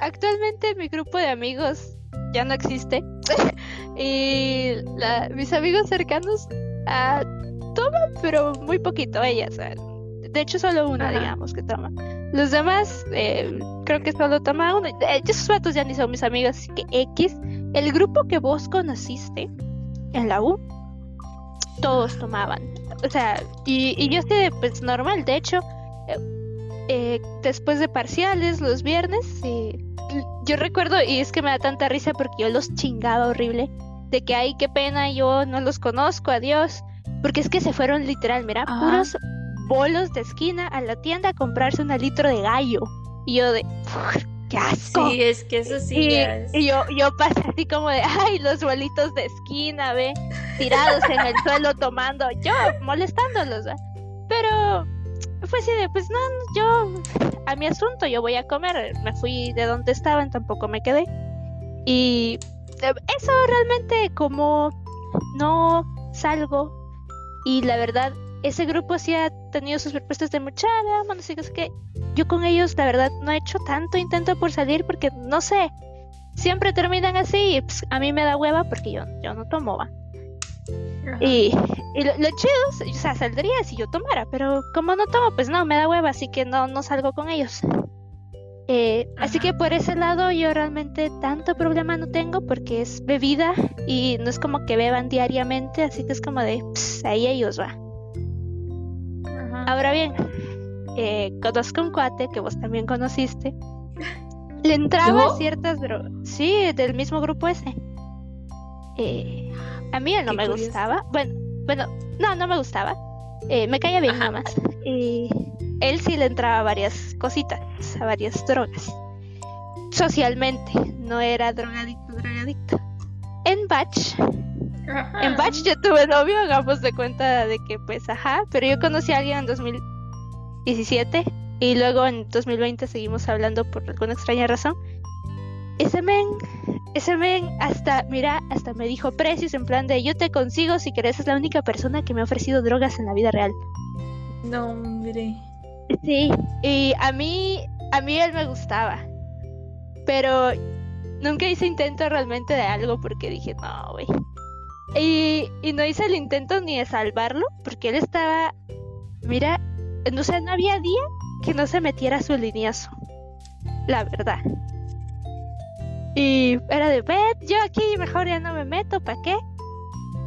actualmente mi grupo de amigos ya no existe. y mis amigos cercanos uh, toman, pero muy poquito ellas. De hecho, solo una, digamos, que toma. Los demás, eh, creo que solo toma uno. Eh, esos vatos ya ni son mis amigos, así que X. El grupo que vos conociste en la U, todos tomaban. O sea, y, y yo estoy pues normal. De hecho, eh, después de parciales, los viernes, yo recuerdo, y es que me da tanta risa porque yo los chingaba horrible, de que, ay, qué pena, yo no los conozco, adiós. Porque es que se fueron literal, mira, puros bolos de esquina a la tienda a comprarse un litro de gallo. Y yo de, ¡qué asco! Sí, es que eso sí. Y, yo, yo pasé así como de, ¡ay, los bolitos de esquina, ve! Tirados en el suelo tomando, yo molestándolos, Pero fue así de, pues no, yo, a mi asunto, yo voy a comer. Me fui de donde estaban, tampoco me quedé. Y eso realmente como no salgo y la verdad ese grupo sí ha tenido sus propuestas de mucha, veamos, no sé qué. Yo con ellos, la verdad, no he hecho tanto intento por salir porque, no sé, siempre terminan así y pues, a mí me da hueva porque yo, yo no tomo, va. Y, y lo, chido, o sea, saldría si yo tomara, pero como no tomo, pues no, me da hueva, así que no, no salgo con ellos. Eh, así que por ese lado yo realmente tanto problema no tengo porque es bebida y no es como que beban diariamente, así que es como de, ahí ellos va. Ahora bien, eh, conozco un cuate que vos también conociste. Le entraba ciertas drogas. Sí, del mismo grupo ese. Eh, a mí él no me gustaba. Bueno, bueno, no, no me gustaba. Eh, me caía bien nada más. Y él sí le entraba a varias cositas, a varias drogas. Socialmente, no era drogadicto, drogadicto. En Batch en Batch yo tuve novio, hagamos de cuenta de que pues ajá, pero yo conocí a alguien en 2017 y luego en 2020 seguimos hablando por alguna extraña razón. Ese men, ese men hasta, mira, hasta me dijo precios en plan de yo te consigo si querés, es la única persona que me ha ofrecido drogas en la vida real. No, hombre. Sí, y a mí, a mí él me gustaba. Pero nunca hice intento realmente de algo porque dije, no, güey. Y, no hice el intento ni de salvarlo porque él estaba, mira, o sea, no había día que no se metiera su lineazo. La verdad. Y era de, ve, yo aquí mejor ya no me meto, ¿para qué?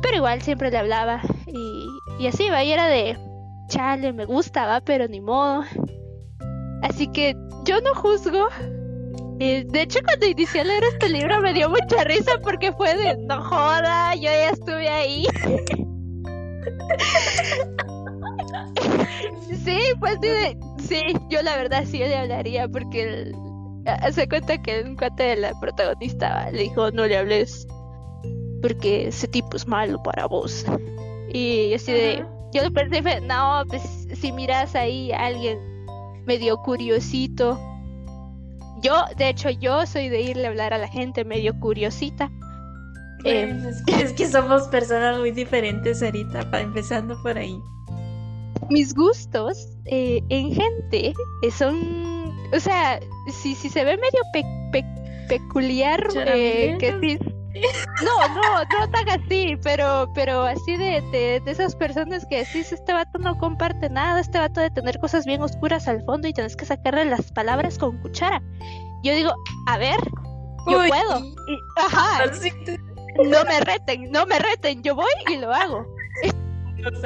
Pero igual siempre le hablaba. Y, y así, va, y era de, chale, me gustaba, pero ni modo. Así que yo no juzgo. De hecho, cuando inicié a leer este libro me dio mucha risa porque fue de, no joda, yo ya estuve ahí. sí, pues sí, sí, yo la verdad sí le hablaría porque hace cuenta que un cuate de la protagonista le dijo, no le hables porque ese tipo es malo para vos. Y así de, yo lo pensé, no, pues si miras ahí a alguien medio curiosito. Yo, de hecho, yo soy de irle a hablar a la gente medio curiosita. Em, es, que, somos personas muy diferentes ahorita, empezando por ahí. Mis gustos eh, en gente eh, son, o sea, si, si se ve medio peculiar, eh, que sí, no, no, no tan así, pero, pero así de, de, esas personas que decís, este vato no comparte nada, este vato de tener cosas bien oscuras al fondo y tienes que sacarle las palabras con cuchara. Yo digo, a ver, yo puedo. ajá. No me reten, no me reten, yo voy y lo hago. No,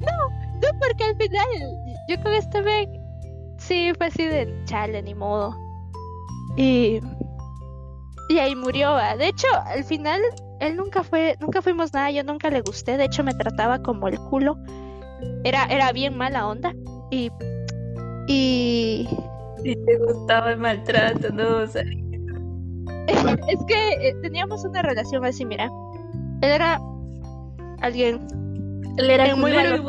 No, no, porque al final, yo con este ve, sí fue así de chale, ni modo y, y ahí murió. De hecho, al final, él nunca fue, nunca fuimos nada, yo nunca le gusté. De hecho, me trataba como el culo. Era, era bien mala onda. Y. Y. Y te gustaba el maltrato, ¿no? es que eh, teníamos una relación así, mira. Él era alguien. Él era muy malo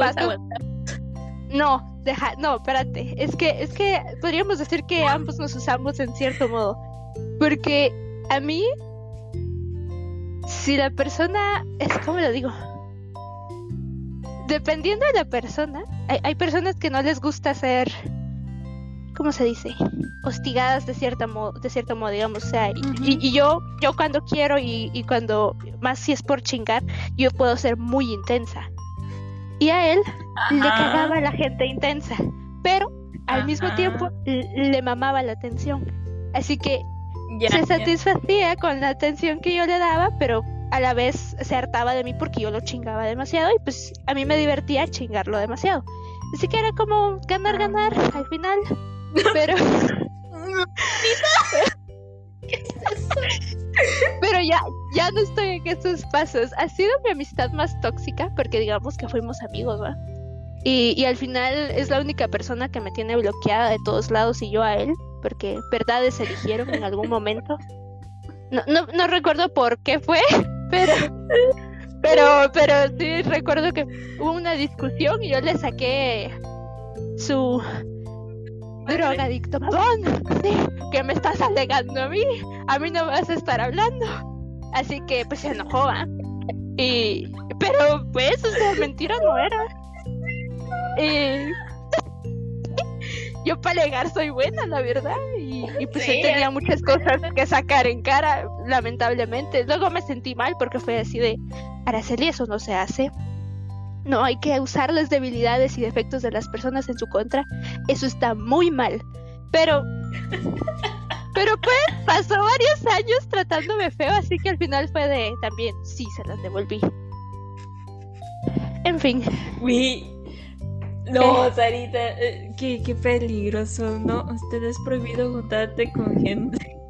No, Deja, no, espérate. Es que, es que podríamos decir que ambos nos usamos en cierto modo. Porque a mí, si la persona, es como lo digo, dependiendo de la persona, hay, hay, personas que no les gusta ser, ¿cómo se dice? Hostigadas de cierta modo, de cierto modo, digamos. O sea, y, yo, yo cuando quiero y, y cuando más si es por chingar, yo puedo ser muy intensa. Y a él le cagaba a la gente intensa, pero al mismo tiempo le mamaba la atención. Así que se satisfacía con la atención que yo le daba, pero a la vez se hartaba de mí porque yo lo chingaba demasiado y pues a mí me divertía chingarlo demasiado. Así que era como ganar, ganar al final. Pero... Pero ya, ya no estoy en esos pasos. Ha sido mi amistad más tóxica porque digamos que fuimos amigos, ¿va? Y, y al final es la única persona que me tiene bloqueada de todos lados y yo a él, porque verdades se eligieron en algún momento. No, no, no recuerdo por qué fue, pero, pero, pero sí recuerdo que hubo una discusión y yo le saqué su, drogadicto mamón, sí, que me estás alegando a mí, a mí no vas a estar hablando. Así que pues se enojó, ¿ah? Y, pero pues, o sea, mentira no era. Y, yo para alegar soy buena, la verdad. Y, pues él tenía muchas cosas que sacar en cara, lamentablemente. Luego me sentí mal porque fue así de, Araceli, eso no se hace. No hay que usar las debilidades y defectos de las personas en su contra. Eso está muy mal. Pero. Pero pues pasó varios años tratándome feo, así que al final fue de también, sí, se las devolví. En fin. Uy. No, Sarita, eh, qué, qué peligroso, ¿no? Usted es prohibido juntarte con gente.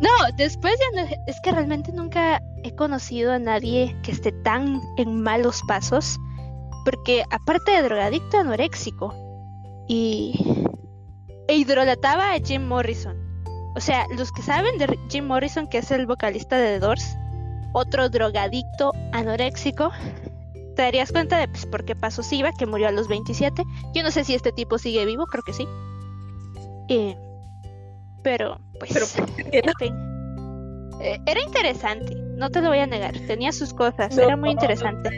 No, después ya no, es que realmente nunca he conocido a nadie que esté tan en malos pasos, porque aparte de drogadicto, anoréxico y e idrolataba a Jim Morrison. O sea, los que saben de Jim Morrison, que es el vocalista de The Doors, otro drogadicto anoréxico, te darías cuenta de pues, por qué pasó Siva, que murió a los 27. Yo no sé si este tipo sigue vivo, creo que sí. Pero, pues, en fin. Eh, era interesante no te lo voy a negar, tenía sus cosas, era muy interesante.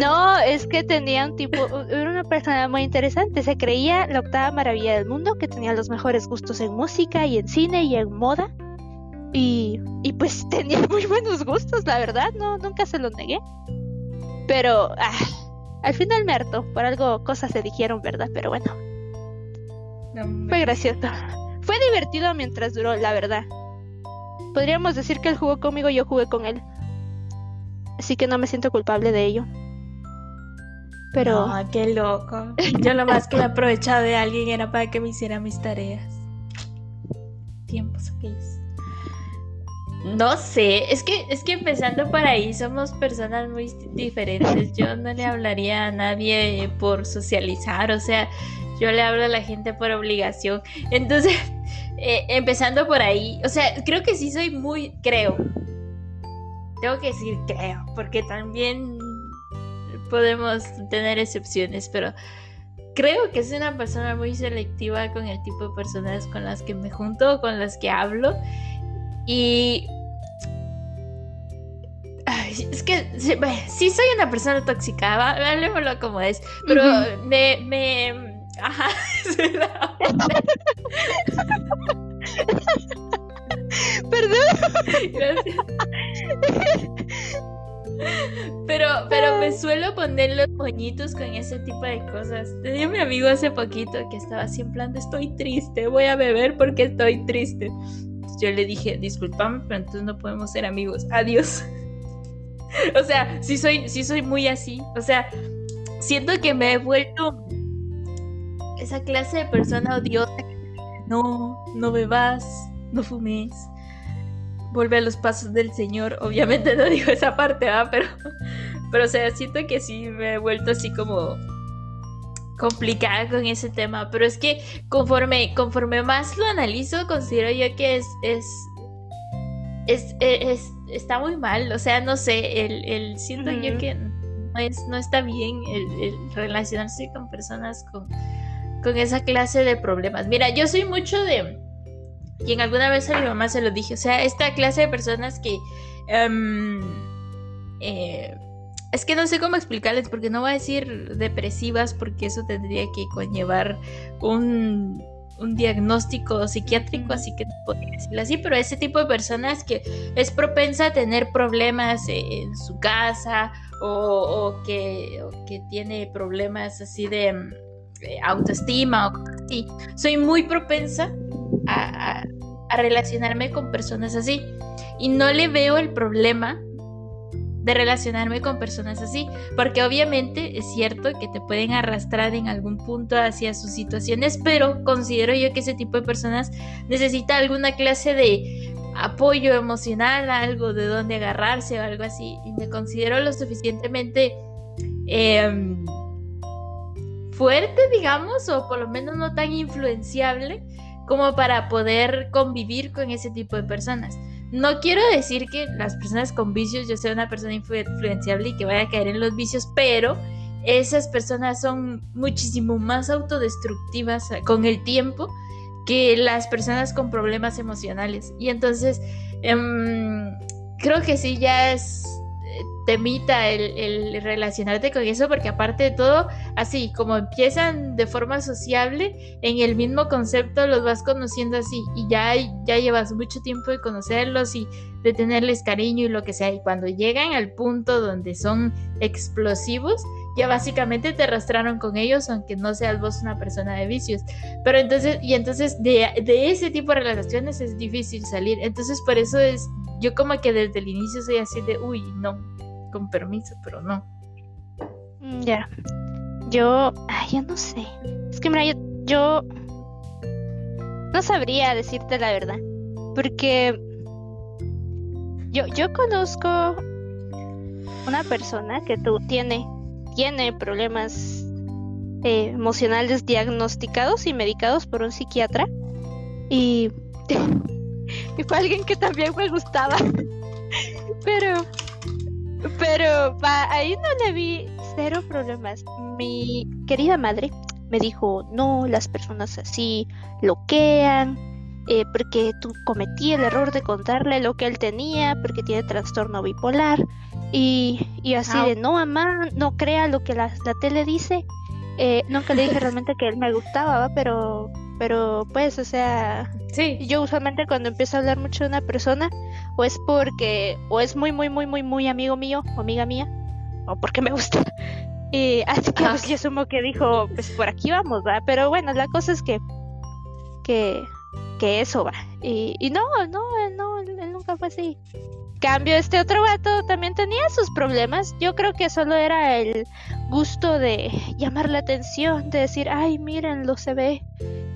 No, es que tenía un tipo, era una persona muy interesante, se creía la octava maravilla del mundo, que tenía los mejores gustos en música y en cine y en moda. Y, y pues tenía muy buenos gustos, la verdad, no, nunca se los negué. Pero ah, al final me hartó, por algo cosas se dijeron, ¿verdad? Pero bueno. Fue gracioso. Fue divertido mientras duró, la verdad. Podríamos decir que él jugó conmigo y yo jugué con él. Así que no me siento culpable de ello. Pero. Qué loco. Yo lo más que me aprovechado de alguien era para que me hiciera mis tareas. Tiempos aquellos. No sé, es que, es que empezando por ahí somos personas muy diferentes. Yo no le hablaría a nadie por socializar, o sea, yo le hablo a la gente por obligación. Entonces, eh, empezando por ahí, o sea, creo que sí soy muy, creo. Tengo que decir creo, porque también podemos tener excepciones, pero creo que soy una persona muy selectiva con el tipo de personas con las que me junto, con las que hablo. Y es que sí, soy una persona tóxica, hablemoslo como es, pero me, me, Ajá, Perdón. Gracias. Pero, pero me suelo poner los moñitos con ese tipo de cosas. Tenía mi amigo hace poquito que estaba así en plan de estoy triste, voy a beber porque estoy triste. Yo le dije, discúlpame, pero entonces no podemos ser amigos. Adiós. o sea, sí soy, sí soy muy así. O sea, siento que me he vuelto esa clase de persona odiosa no, no bebas, no fumes, vuelve a los pasos del Señor. Obviamente no digo esa parte, ¿ah? Pero, pero o sea, siento que sí me he vuelto así como complicada con ese tema. Pero es que conforme, conforme más lo analizo, considero yo que es, es, es, está muy mal. O sea, no sé, el, el siento yo que no, es, no está bien el relacionarse con personas con con esa clase de problemas. Mira, yo soy mucho de... Y en alguna vez a mi mamá se lo dije, o sea, esta clase de personas que... Em, eh, es que no sé cómo explicarles, porque no voy a decir depresivas, porque eso tendría que conllevar un, un diagnóstico psiquiátrico, así que no podría decirlo así, pero ese tipo de personas que es propensa a tener problemas en su casa o, que, o que tiene problemas así de autoestima o así, soy muy propensa a, relacionarme con personas así. Y no le veo el problema de relacionarme con personas así, porque obviamente es cierto que te pueden arrastrar en algún punto hacia sus situaciones, pero considero yo que ese tipo de personas necesita alguna clase de apoyo emocional, algo de donde agarrarse o algo así, y me considero lo suficientemente em, fuerte, digamos, o por lo menos no tan influenciable como para poder convivir con ese tipo de personas. No quiero decir que las personas con vicios yo sea una persona influenciable y que vaya a caer en los vicios, pero esas personas son muchísimo más autodestructivas con el tiempo que las personas con problemas emocionales. Y entonces, em, creo que sí, ya es temita el, relacionarte con eso, porque aparte de todo, así como empiezan de forma sociable, en el mismo concepto los vas conociendo así y ya, ya llevas mucho tiempo de conocerlos y de tenerles cariño y lo que sea, y cuando llegan al punto donde son explosivos, ya básicamente te arrastraron con ellos, aunque no seas vos una persona de vicios. Pero entonces, y entonces de, de ese tipo de relaciones es difícil salir. Entonces por eso es, yo como que desde el inicio soy así de, uy, no, con permiso, pero no. Mm, ya. Yo, ay, yo no sé. Es que mira, yo, no sabría decirte la verdad, porque yo, yo conozco una persona que tiene, tiene problemas eh, emocionales diagnosticados y medicados por un psiquiatra y, y fue alguien que también me gustaba, pero pero ahí no le vi cero problemas. Mi querida madre me dijo, no, las personas así bloquean eh, porque tú cometí el error de contarle lo que él tenía, porque tiene trastorno bipolar. Y, y así de, no, mamá, no crea lo que la, la tele dice. Eh, nunca le dije realmente que él me gustaba, ¿va? pero pero pues, o sea, Sí. yo usualmente cuando empiezo a hablar mucho de una persona, o es porque, o es muy, muy, muy, muy, muy amigo mío, o amiga mía, o porque me gusta. Y así que Ajá. pues, yo asumo que dijo, pues por aquí vamos, va. Pero bueno, la cosa es que, que, que eso va. Y, y no, no, él no, él, nunca fue así. Cambio, este otro vato también tenía sus problemas. Yo creo que solo era el gusto de llamar la atención, de decir, ay, mírenlo, se ve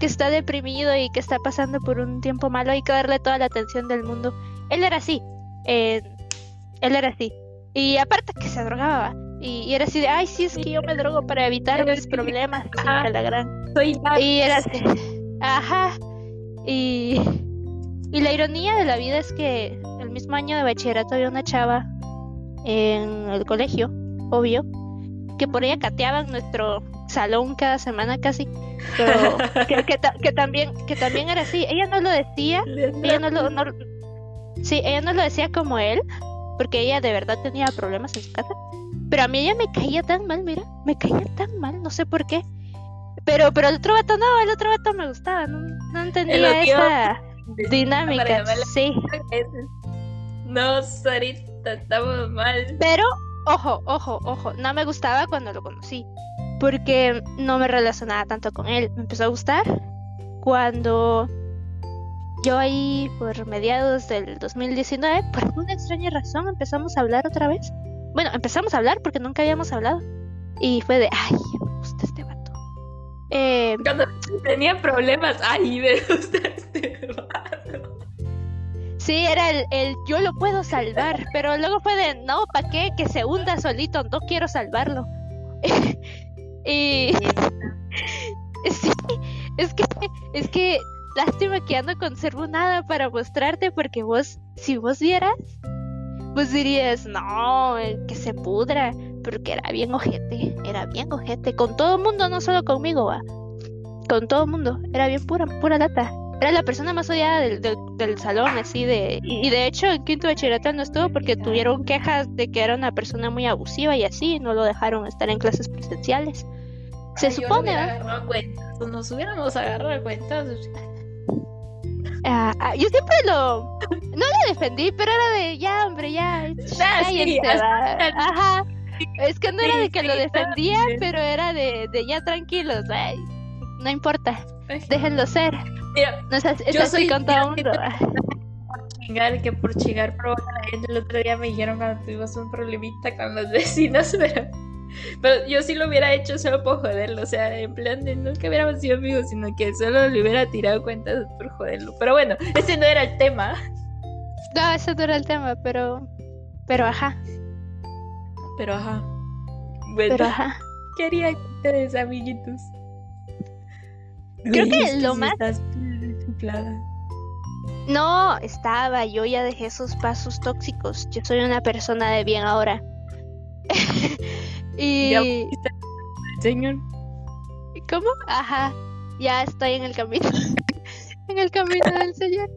que está deprimido y que está pasando por un tiempo malo, hay que darle toda la atención del mundo. Él era así, eh, él era así. Y aparte que se drogaba, y, y era así de, ay, sí, es que yo me drogo para evitar mis sí, problemas. ajá. que la gran. Soy Y era así, ajá. Y, y la ironía de la vida es que el mismo año de bachillerato había una chava en el colegio, obvio, que por ella cateaban nuestro salón cada semana casi, pero que, que que también que también era así. Ella no lo decía, ella no lo no- sí, ella no lo decía como él, porque ella de verdad tenía problemas en su casa. Pero a mí ella me caía tan mal, mira, me caía tan mal, no sé por qué. Pero pero el otro vato no, el otro vato me gustaba, no, no entendía esa dinámica. Sí. No, Sarita, estamos mal. Pero, ojo, ojo, ojo, no me gustaba cuando lo conocí, porque no me relacionaba tanto con él. Me empezó a gustar cuando yo ahí, por mediados del 2019, por alguna extraña razón, empezamos a hablar otra vez. Bueno, empezamos a hablar porque nunca habíamos hablado. Y fue de, ay, me gusta este vato. Eh, Cuando tenía problemas, ay, me gusta este vato. Sí, era el, el yo lo puedo salvar, pero luego fue de no, ¿para qué? Que se hunda solito, no quiero salvarlo. y sí, es que, es que lástima que ya no conservo nada para mostrarte porque vos, si vos vieras, vos dirías, no, eh, que se pudra, porque era bien ojete, era bien ojete, con todo el mundo, no solo conmigo, va, con todo el mundo, era bien pura, pura lata. Era la persona más odiada del, del, del salón, así de... Y, y de hecho en quinto bachillerato no estuvo porque tuvieron quejas de que era una persona muy abusiva y así, no lo dejaron estar en clases presenciales. Se Ay, yo supone, agarrado a cuentas, nos hubiéramos agarrado cuentas. Ah, ah, yo siempre lo... No lo defendí, pero era de, ya, hombre, ya, Ah, sí, va". Ajá. Es que no era Sí, de que sí, lo defendía, pero era de, de ya tranquilos, ay, no importa, déjenlo ser. Mira, No es Yo así soy- con todo mundo. por chingar, que por chingar provoca la gente. El otro día me dijeron cuando tuvimos un problemita con los vecinos, pero, pero yo sí lo hubiera hecho solo por joderlo. O sea, en plan de nunca hubiéramos sido amigos, sino que solo le hubiera tirado cuentas por joderlo. Pero bueno, ese no era el tema. No, ese no era el tema, pero... Pero ajá, Pero ajá. Bueno, pero ajá. ¿qué harían ustedes, amiguitos? Creo que es lo más- estás. No, estaba, yo ya dejé esos pasos tóxicos. Yo soy una persona de bien ahora. y... Señor. ¿Cómo? Ajá, ya estoy en el camino. en el camino del Señor.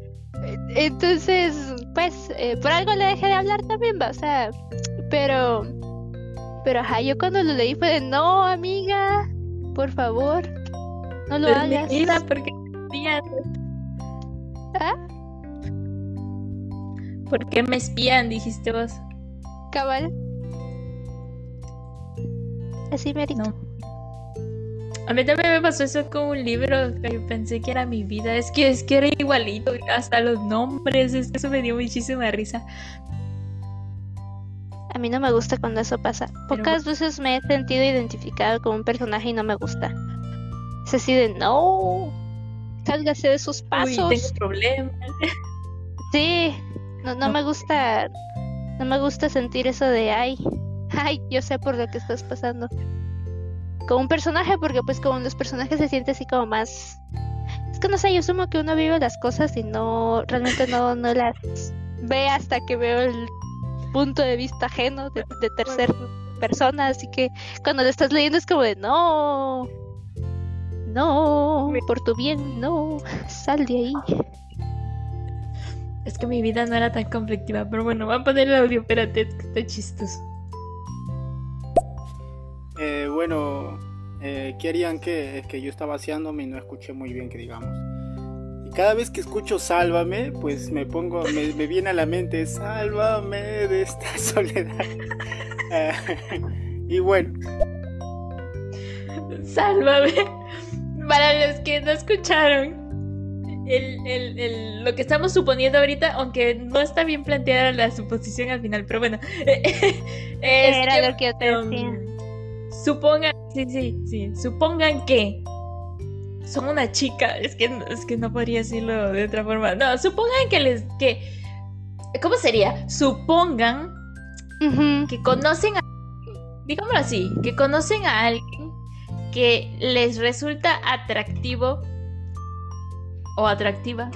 Entonces, pues, eh, por algo le dejé de hablar también, va, o sea, pero... Pero ajá, yo cuando lo leí fue de, no, amiga, por favor, no lo Pero hagas. Mira, porque espían. ¿Ah? ¿Por qué me espían? Dijiste vos. Cabal. Así me No. A mí también me pasó eso con un libro que pensé que era mi vida. Es que es que era igualito, hasta los nombres. Es que eso me dio muchísima risa. A mí no me gusta cuando eso pasa. Pocas veces me he sentido identificado con un personaje y no me gusta. Es así de no, sálgase de sus Uy, pasos. tengo problemas. Sí, no, no No. me gusta, no me gusta sentir eso de ay, ay, yo sé por lo que estás pasando. Con un personaje, porque pues con los personajes se siente así como más. Es que no sé, yo asumo que uno vive las cosas y no, realmente no, no las ve hasta que veo el punto de vista ajeno de, de tercera persona, así que cuando lo estás leyendo es como de no, no, por tu bien, no, sal de ahí. Es que mi vida no era tan conflictiva, pero bueno, voy a poner el audio, espérate, que está chistoso. Eh, bueno, eh, ¿qué harían que es que yo estaba vaciándome y no escuché muy bien que digamos? Y cada vez que escucho Sálvame, pues me pongo, me, me viene a la mente, Sálvame de esta soledad. Eh, y bueno, Sálvame. Para los que no escucharon, el, el, el- lo que estamos suponiendo ahorita, aunque no está bien planteada la suposición al final, pero bueno. es Era lo que yo te um, decía. Supongan, sí, sí, sí. Supongan que son una chica. Es que, es que no podría decirlo de otra forma. No, supongan que les. que ¿Cómo sería? Supongan que conocen a digámoslo así, que conocen a alguien que les resulta atractivo o atractiva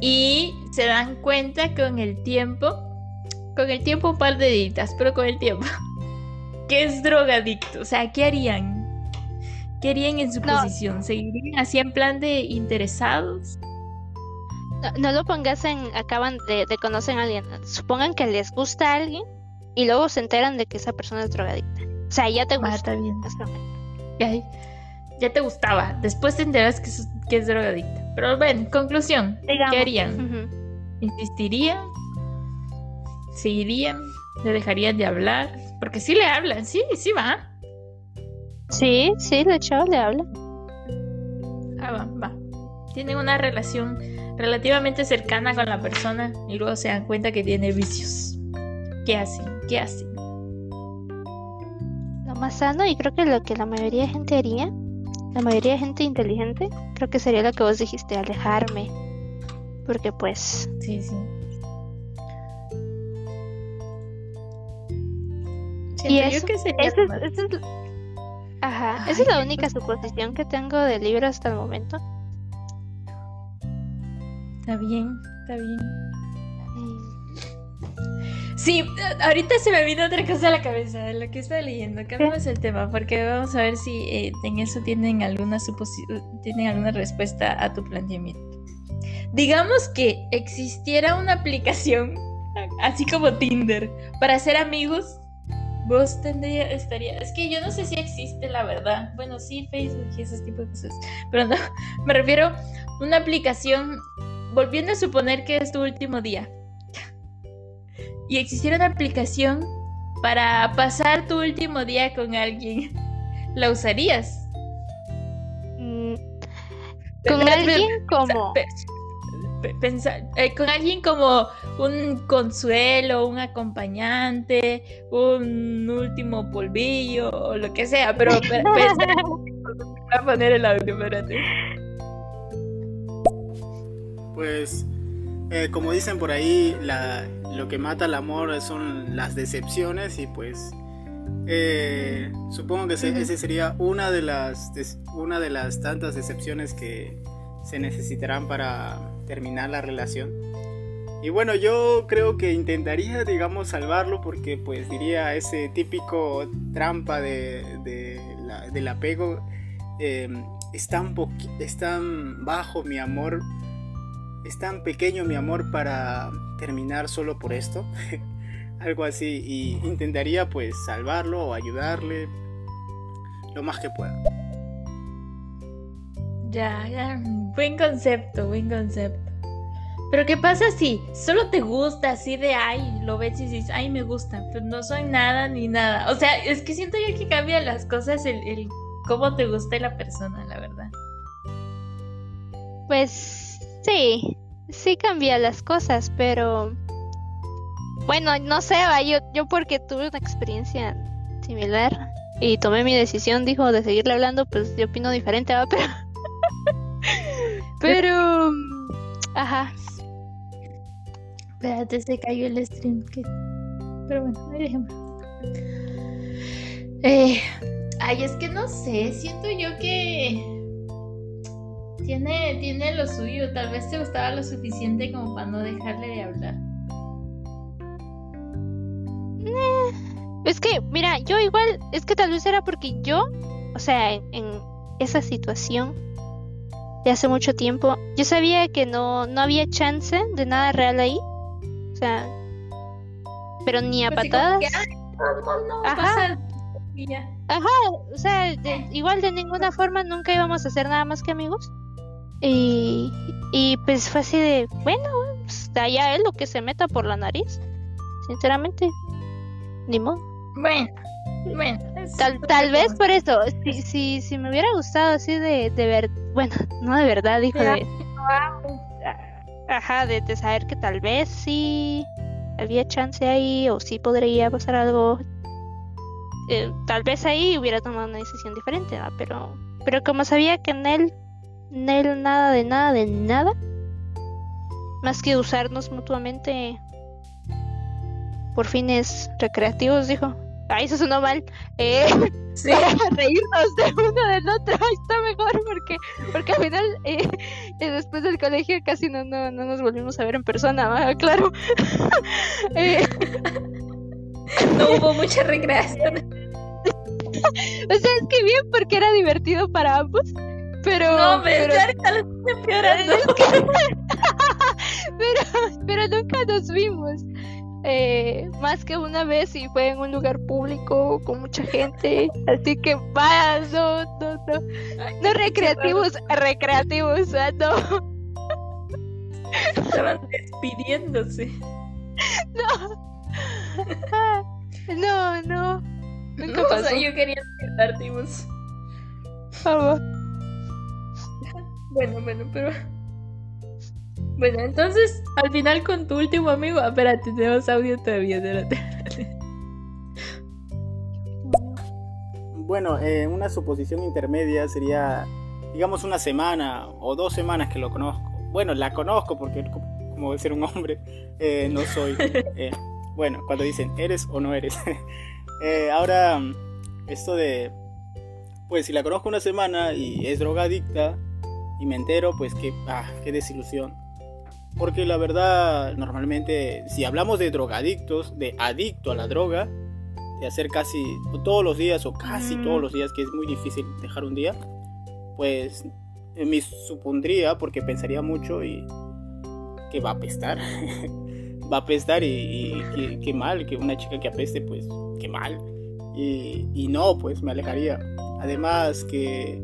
y se dan cuenta con el tiempo, con el tiempo un par de deditas, pero con el tiempo, que es drogadicto. O sea, ¿qué harían? ¿Qué harían en su No. posición? ¿Seguirían así en plan de interesados? No, no lo pongas en acaban de, de conocer a alguien. Supongan que les gusta a alguien y luego se enteran de que esa persona es drogadicta. O sea, ya te Ah, gusta. está bien. Ya, ya te gustaba. Después te enteras que es, que es drogadicta. Pero ven, conclusión. Digamos. ¿Qué harían? ¿Insistirían? ¿Seguirían? ¿Le dejarían de hablar? Porque sí le hablan, sí, sí va. Sí, sí, de hecho le habla. Ah, va, va. Tienen una relación relativamente cercana con la persona y luego se dan cuenta que tiene vicios. ¿Qué hacen? ¿Qué hacen? Lo más sano y creo que lo que la mayoría de gente haría, la mayoría de gente inteligente, creo que sería lo que vos dijiste, alejarme. Porque pues, Sí, sí. Siento y yo eso, que sería es, más- esa es- ajá, Ay, esa es la única suposición que tengo del libro hasta el momento. Está bien, está bien. Sí, ahorita se me vino otra cosa a la cabeza de lo que estaba leyendo. Cambiamos el tema porque vamos a ver si eh, en eso tienen alguna tienen alguna respuesta a tu planteamiento. Digamos que existiera una aplicación así como Tinder para hacer amigos. Vos tendría, estaría, es que yo no sé si existe la verdad. Bueno, sí, Facebook y esos tipos de cosas, pero no, me refiero a una aplicación, volviendo a suponer que es tu último día y existiera una aplicación para pasar tu último día con alguien, ¿la usarías? mm, Con alguien pe- eh, con alguien como un consuelo, un acompañante, un último polvillo o lo que sea, pero pe- pensa- voy a poner el audio, espérate. Pues, eh, como dicen por ahí, la- lo que mata el amor son las decepciones y pues eh, supongo que ese, ese sería una de las una de las tantas decepciones que se necesitarán para terminar la relación. Y bueno, yo creo que intentaría, digamos, salvarlo porque pues diría ese típico trampa de, la- del apego. eh, es tan bajo mi amor es tan pequeño mi amor para terminar solo por esto. Algo así. Y intentaría pues salvarlo o ayudarle lo más que pueda. Ya, ya, buen concepto, buen concepto. Pero ¿qué pasa si solo te gusta así de ay, lo ves y dices, ay, me gusta, pero no soy nada ni nada? O sea, es que siento yo que cambia las cosas el, el cómo te gusta la persona, la verdad. Pues sí, sí cambia las cosas, pero bueno, no sé, yo, yo porque tuve una experiencia similar y tomé mi decisión, dijo, de seguirle hablando, pues yo opino diferente, va, pero pero ajá, Espérate, se cayó el stream. que- Pero bueno, ahí dejémoslo. Eh, ay, es que no sé, siento yo que tiene, tiene lo suyo. Tal vez te gustaba lo suficiente como para no dejarle de hablar. es que mira, yo igual, es que tal vez era porque yo, o sea, en, en esa situación de hace mucho tiempo. Yo sabía que no, no había chance de nada real ahí. O sea, pero ni a Pues patadas. que, ay, no, no, Ajá. Ajá, o sea, de- igual de ninguna forma nunca íbamos a hacer nada más que amigos. Y, y pues fue así de, bueno, pues, allá él lo que se meta por la nariz. Sinceramente, ni modo. Bueno, bueno. es Tal, tal vez por eso, si, si, si me hubiera gustado así de, de ver, bueno, no de verdad, dijo de, ajá, de, de saber que tal vez sí había chance ahí o sí podría pasar algo. eh, tal vez ahí hubiera tomado una decisión diferente, ¿va? pero, pero como sabía que en él, en él nada de nada de nada, más que usarnos mutuamente por fines recreativos, dijo. Ay, eso sonó mal. Eh, Sí. reírnos de uno del otro. Está mejor porque, porque al final, eh, eh, después del colegio, casi no, no, no nos volvimos a ver en persona, ¿va? claro. Eh, No hubo mucha recreación. o sea, es que bien porque era divertido para ambos, pero, No, pero, pero, ya ahorita lo estoy empeorando. pero, pero nunca nos vimos. Eh, más que una vez y fue en un lugar público con mucha gente, así que va, no, no, no, no recreativos, recreativos, ah, no. Estaban despidiéndose. Ah, No, no. Nunca No, o pasó. sea, yo quería vos. Vamos. Bueno, bueno, pero. Bueno, entonces, al final con tu último amigo. Espérate, tenemos audio todavía. Espérate. Bueno, eh, una suposición intermedia sería, digamos, una semana o dos semanas que lo conozco. Bueno, la conozco porque, co- como de ser un hombre, eh, no soy. eh, bueno, cuando dicen, ¿eres o no eres? Eh, ahora, esto de, pues si la conozco una semana y es drogadicta y me entero, pues que, ah, qué desilusión. Porque la verdad, normalmente, si hablamos de drogadictos, de adicto a la droga, de hacer casi todos los días o casi todos los días, que es muy difícil dejar un día, pues eh, me supondría, porque pensaría mucho y que va a apestar. va a apestar y, y qué, qué mal, que una chica que apeste, pues qué mal. Y, y no, pues me alejaría. Además que,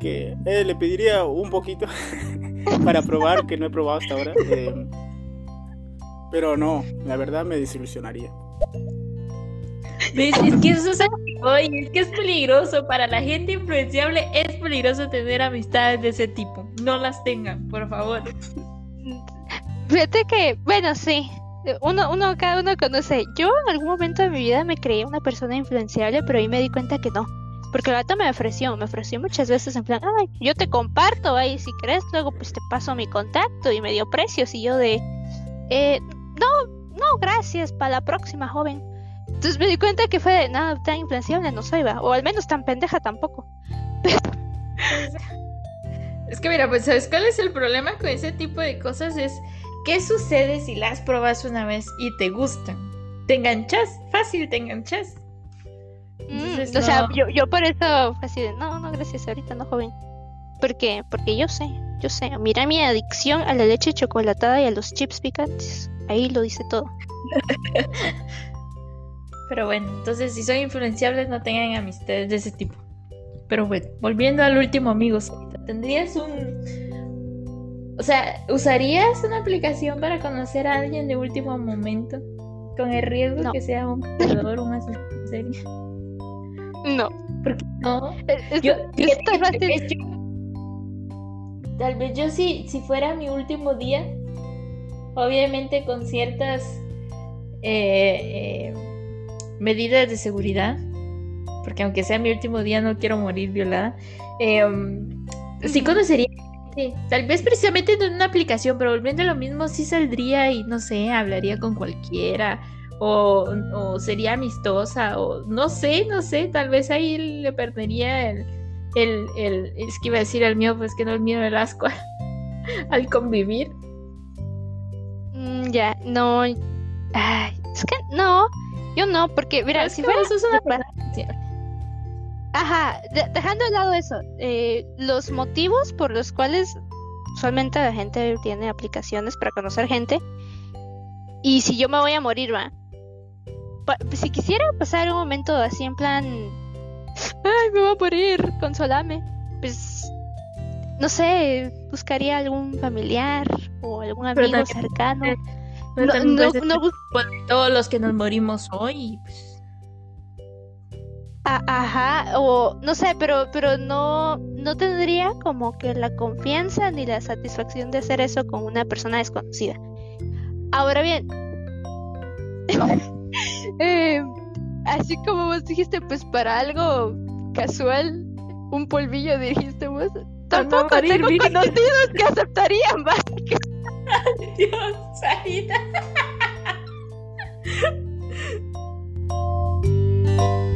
que eh, le pediría un poquito para probar, que no he probado hasta ahora. eh, pero no, la verdad me desilusionaría. ¿Ves? Es que eso es oye, es que es peligroso. Para la gente influenciable es peligroso tener amistades de ese tipo. No las tengan, por favor. Fíjate que, bueno, sí. Uno, uno, cada uno conoce. Yo en algún momento de mi vida me creía una persona influenciable, pero ahí me di cuenta que no. Porque el gato me ofreció, me ofreció muchas veces en plan, ay, yo te comparto ahí, si querés, luego pues te paso mi contacto y me dio precios y yo de, eh, no, no, gracias, para la próxima, joven. Entonces me di cuenta que fue de, nada, tan influenciable no soy, va, o al menos tan pendeja tampoco. Es que mira, pues ¿sabes cuál es el problema con ese tipo de cosas? Es ¿qué sucede si las probas una vez y te gustan? Te enganchas, fácil te enganchas. Mm, o sea, yo, yo por eso fue así de, no, no, gracias, ahorita no, joven. Porque, porque yo sé, yo sé. Mira mi adicción a la leche chocolatada y a los chips picantes. Ahí lo dice todo. Pero bueno, entonces si son influenciables no tengan amistades de ese tipo. Pero bueno, volviendo al último amigo, Sarita, ¿tendrías un... O sea, ¿usarías una aplicación para conocer a alguien de último momento? Con el riesgo No. que sea un perdedor un asesino en serie. No. ¿Por qué no? Es- Yo, es tan tal fácil. vez yo, tal vez yo si, si fuera mi último día, obviamente con ciertas eh, eh, medidas de seguridad, porque aunque sea mi último día no quiero morir violada, eh, um, sí conocería gente, tal vez precisamente en una aplicación, pero volviendo a lo mismo, sí saldría y no sé, hablaría con cualquiera. O, o sería amistosa, o no sé, no sé, tal vez ahí le perdería el, el, el- es que iba a decir el mío, pues que no el mío, el asco al convivir. Mm, ya, no. Ay, es que no. Yo no, porque, mira, Es si fuera. eso es una de. Ajá, dejando de lado eso, eh, los motivos por los cuales usualmente la gente tiene aplicaciones para conocer gente. Y si yo me voy a morir, va. Si quisiera pasar un momento así en plan, ay, me voy a morir, consolame. Pues, no sé, buscaría algún familiar o algún amigo cercano. no, no, todos los que nos morimos hoy, pues ajá, o no sé, pero, pero no, no tendría como que la confianza ni la satisfacción de hacer eso con una persona desconocida. Ahora bien, eh, así como vos dijiste, pues para algo casual, un polvillo dijiste vos, tampoco tengo conocidos que aceptarían, básicamente. Dios, Sarita.